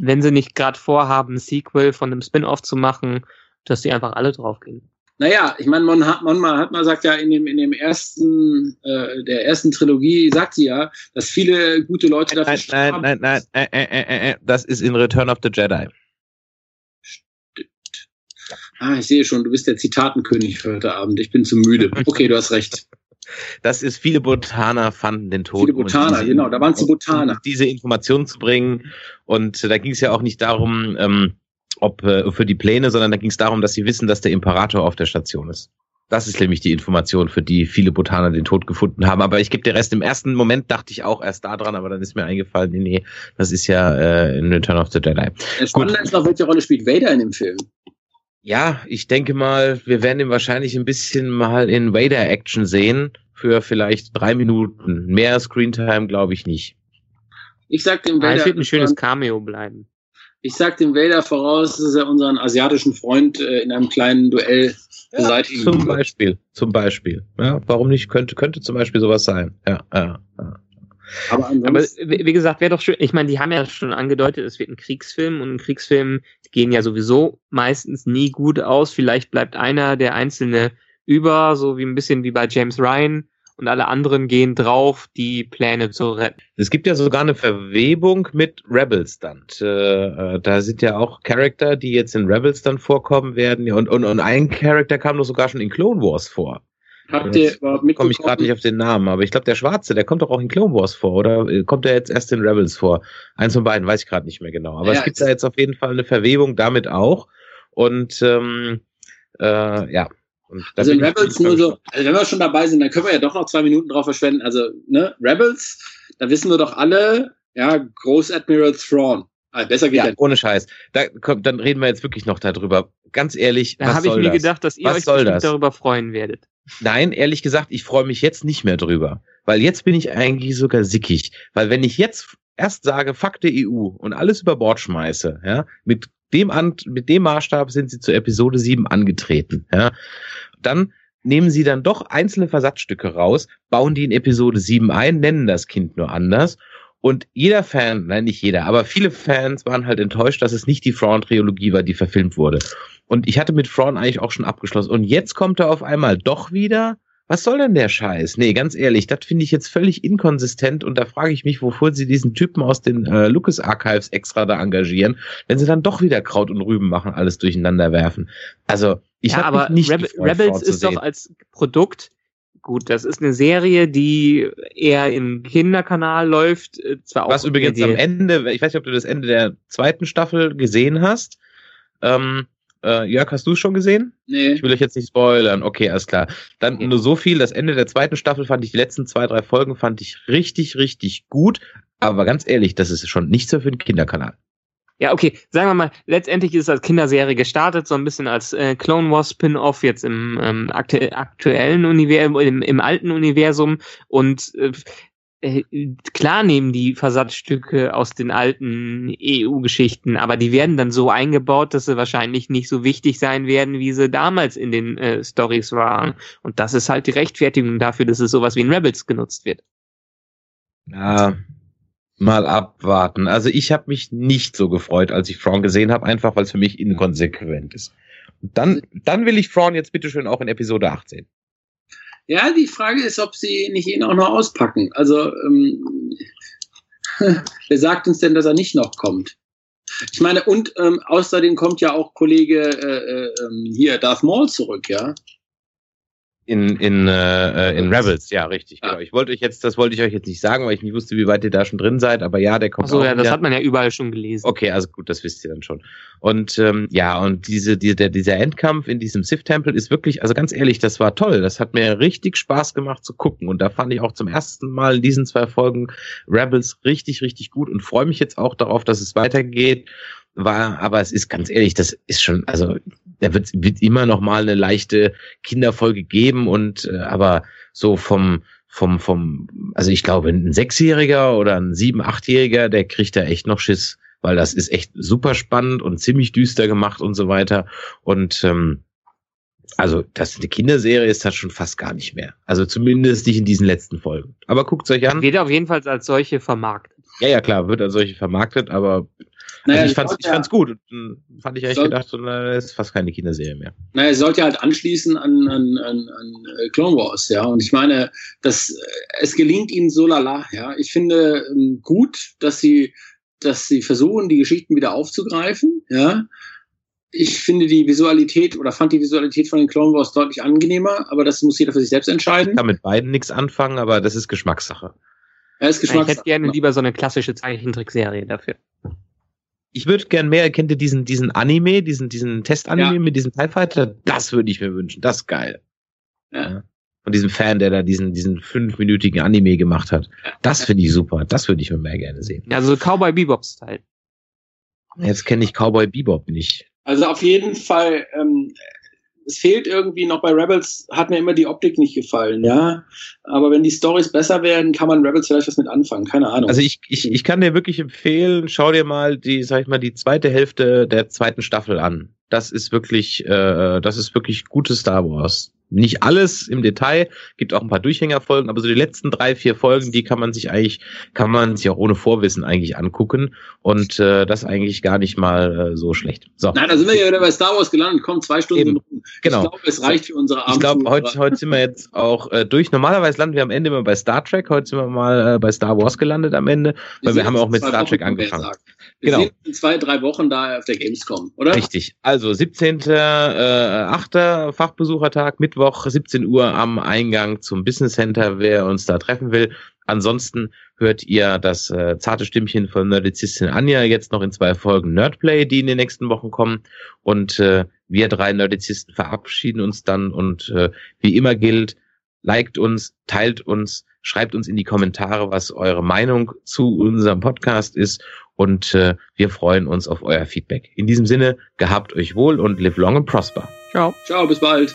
wenn sie nicht gerade vorhaben, ein Sequel von einem Spin-off zu machen, dass die einfach alle draufgehen. Naja, ich meine, Mon, Mon hat mal sagt ja in dem in dem ersten äh, der ersten Trilogie sagt sie ja, dass viele gute Leute dafür nein, nein, nein, nein, äh, äh, äh, äh, das ist in Return of the Jedi. Stimmt. Ah, ich sehe schon, du bist der Zitatenkönig für heute Abend. Ich bin zu müde. Okay, du hast recht. Das ist, viele Botaner fanden den Tod. Viele Botaner, diese, genau, da waren es die Botaner. Um diese Informationen zu bringen. Und da ging es ja auch nicht darum, ähm, ob äh, für die Pläne, sondern da ging es darum, dass sie wissen, dass der Imperator auf der Station ist. Das ist nämlich die Information, für die viele Botaner den Tod gefunden haben. Aber ich gebe dir Rest. Im ersten Moment dachte ich auch erst da dran, aber dann ist mir eingefallen, nee, nee, das ist ja äh, in Return of the Jedi. Spannend ist noch, welche Rolle spielt Vader in dem Film? Ja, ich denke mal, wir werden ihn wahrscheinlich ein bisschen mal in Vader-Action sehen für vielleicht drei Minuten. Mehr Screentime glaube ich nicht. Ich sag dem Vader. Ah, es wird ein schönes Cameo bleiben. Ich sag dem Vader voraus, dass er unseren asiatischen Freund äh, in einem kleinen Duell beseitigen Zum Beispiel, zum Beispiel. Ja, warum nicht? Könnte, könnte zum Beispiel sowas sein. Ja, ja, ja. Aber, Aber wie wie gesagt, wäre doch schön. Ich meine, die haben ja schon angedeutet, es wird ein Kriegsfilm und Kriegsfilme gehen ja sowieso meistens nie gut aus. Vielleicht bleibt einer der Einzelne über, so wie ein bisschen wie bei James Ryan und alle anderen gehen drauf, die Pläne zu retten. Es gibt ja sogar eine Verwebung mit Rebels dann. Äh, äh, da sind ja auch Charakter, die jetzt in Rebels dann vorkommen werden. Und, und, und ein Charakter kam doch sogar schon in Clone Wars vor. Habt ihr überhaupt mitbekommen? Komme ich gerade nicht auf den Namen, aber ich glaube, der Schwarze, der kommt doch auch in Clone Wars vor, oder äh, kommt er jetzt erst in Rebels vor? Eins von beiden, weiß ich gerade nicht mehr genau. Aber Ja, es gibt da jetzt auf jeden Fall eine Verwebung damit auch. Und ähm, äh, ja. Und da Also Rebels nur so, also wenn wir schon dabei sind, dann können wir ja doch noch zwei Minuten drauf verschwenden. Also, ne, Rebels, da wissen wir doch alle, ja, Großadmiral Thrawn. Ah, besser geht Ja, ja. ohne Scheiß. Da, komm, dann reden wir jetzt wirklich noch darüber. Ganz ehrlich, Da was habe ich soll mir das? gedacht, dass ihr Was euch das? darüber freuen werdet. Nein, ehrlich gesagt, ich freue mich jetzt nicht mehr drüber. Weil jetzt bin ich eigentlich sogar sickig. Weil wenn ich jetzt erst sage, fuck die EU und alles über Bord schmeiße, ja, mit dem, An mit dem Maßstab sind sie zu Episode 7 angetreten, ja, dann nehmen sie dann doch einzelne Versatzstücke raus, bauen die in Episode 7 ein, nennen das Kind nur anders. Und jeder Fan, nein, nicht jeder, aber viele Fans waren halt enttäuscht, dass es nicht die Thrawn-Trilogie war, die verfilmt wurde. Und ich hatte mit Thrawn eigentlich auch schon abgeschlossen. Und jetzt kommt er auf einmal doch wieder. Was soll denn der Scheiß? Nee, ganz ehrlich, das finde ich jetzt völlig inkonsistent und da frage ich mich, wofür sie diesen Typen aus den äh, Lucas Archives extra da engagieren, wenn sie dann doch wieder Kraut und Rüben machen, alles durcheinander werfen. Also, ich ja, habe nicht Rebe gefreut, Rebels ist doch als Produkt gut. Das ist eine Serie, die eher im Kinderkanal läuft. äh, Zwar auch Was übrigens am Ende, ich weiß nicht, ob du das Ende der zweiten Staffel gesehen hast. Ähm, äh, Jörg, hast du es schon gesehen? Nee. Ich will euch jetzt nicht spoilern. Okay, alles klar. Dann Okay. nur so viel. Das Ende der zweiten Staffel fand ich, die letzten zwei, drei Folgen fand ich richtig, richtig gut. Aber ganz ehrlich, das ist schon nichts für den Kinderkanal. Ja, okay, sagen wir mal, letztendlich ist es als Kinderserie gestartet, so ein bisschen als äh, Clone Wars Spin-off jetzt im ähm, aktu aktuellen Universum, im, im alten Universum und äh, klar nehmen die Versatzstücke aus den alten EU-Geschichten, aber die werden dann so eingebaut, dass sie wahrscheinlich nicht so wichtig sein werden, wie sie damals in den äh, Stories waren. Und das ist halt die Rechtfertigung dafür, dass es sowas wie in Rebels genutzt wird. Ja, mal abwarten. Also ich habe mich nicht so gefreut, als ich Thrawn gesehen habe, einfach weil es für mich inkonsequent ist. Und dann, dann will ich Thrawn jetzt bitteschön auch in Episode 8 sehen. Ja, die Frage ist, ob sie nicht ihn auch noch auspacken. Also, ähm, wer sagt uns denn, dass er nicht noch kommt? Ich meine, und ähm, außerdem kommt ja auch Kollege äh, äh, ähm, hier Darth Maul zurück, ja. In, in, äh, in Rebels, ja, richtig. Genau. Ich wollte euch jetzt, das wollte ich euch jetzt nicht sagen, weil ich nicht wusste, wie weit ihr da schon drin seid, aber ja, der kommt Achso, ja, das wieder. hat man ja überall schon gelesen. Okay, also gut, das wisst ihr dann schon. Und ähm, ja, und diese, die, der, dieser Endkampf in diesem Sith-Tempel ist wirklich, also ganz ehrlich, das war toll. Das hat mir richtig Spaß gemacht zu gucken. Und da fand ich auch zum ersten Mal in diesen zwei Folgen Rebels richtig, richtig gut und freue mich jetzt auch darauf, dass es weitergeht. War, aber es ist ganz ehrlich, das ist schon, also da wird, wird immer noch mal eine leichte Kinderfolge geben und äh, aber so vom vom vom also ich glaube ein Sechsjähriger oder ein sieben achtjähriger der kriegt da echt noch Schiss weil das ist echt super spannend und ziemlich düster gemacht und so weiter. Und ähm, also das eine Kinderserie ist das schon fast gar nicht mehr. Also zumindest nicht in diesen letzten Folgen. Aber guckt's euch an. Wird auf jeden Fall als solche vermarktet. ja ja klar wird als solche vermarktet aber Naja, also ich es fand's ich ja- fand's gut und, äh, fand ich eigentlich Soll- gedacht so, na, das ist fast keine Kinderserie mehr Naja, es sollte ja halt anschließen an, an, an, an äh, Clone Wars, ja. Und ich meine, das, äh, es gelingt ihnen so lala, ja. Ich finde ähm, gut, dass sie, dass sie versuchen, die Geschichten wieder aufzugreifen, ja. Ich finde die Visualität oder fand die Visualität von den Clone Wars deutlich angenehmer, aber das muss jeder für sich selbst entscheiden. Ich kann mit beiden nichts anfangen aber das ist Geschmackssache Er ist Ich hätte gerne lieber so eine klassische Zeichentrickserie dafür. Ich würde gern mehr, kennt ihr diesen, diesen Anime, diesen, diesen Test-Anime Ja. mit diesem TIE Fighter? Das würde ich mir wünschen. Das ist geil. Ja. Von diesem Fan, der da diesen, diesen fünfminütigen Anime gemacht hat. Das finde ich super. Das würde ich mir mehr gerne sehen. Ja, so Cowboy Bebop-Style. Jetzt kenne ich Cowboy Bebop nicht. Also auf jeden Fall, ähm, es fehlt irgendwie noch bei Rebels, hat mir immer die Optik nicht gefallen, ja. Aber wenn die Stories besser werden, kann man Rebels vielleicht was mit anfangen, keine Ahnung. Also ich, ich, ich kann dir wirklich empfehlen, schau dir mal die, sag ich mal, die zweite Hälfte der zweiten Staffel an. Das ist wirklich, äh, das ist wirklich gutes Star Wars nicht alles im Detail, gibt auch ein paar Durchhängerfolgen, aber so die letzten drei, vier Folgen, die kann man sich eigentlich, kann man sich auch ohne Vorwissen eigentlich angucken und äh, das eigentlich gar nicht mal äh, so schlecht. So. Nein, da sind wir ja wieder bei Star Wars gelandet, kommen zwei Stunden Eben. rum. Genau. Ich glaube, es reicht für unsere Ich glaube, heute, heute sind wir jetzt auch äh, durch. Normalerweise landen wir am Ende immer bei Star Trek, heute sind wir mal äh, bei Star Wars gelandet am Ende, weil wir, haben auch mit Star Trek angefangen. Wir Genau. in zwei, drei Wochen da auf der Gamescom, oder? Richtig. Also 17. Äh, 8. Fachbesuchertag, Mittwoch, 17 Uhr am Eingang zum Business Center, wer uns da treffen will. Ansonsten hört ihr das äh, zarte Stimmchen von Nerdizistin Anja jetzt noch in zwei Folgen Nerdplay, die in den nächsten Wochen kommen. Und äh, wir drei Nerdizisten verabschieden uns dann und äh, wie immer gilt, liked uns, teilt uns, schreibt uns in die Kommentare, was eure Meinung zu unserem Podcast ist und äh, wir freuen uns auf euer Feedback. In diesem Sinne, gehabt euch wohl und live long and prosper. Ciao. Ciao, bis bald.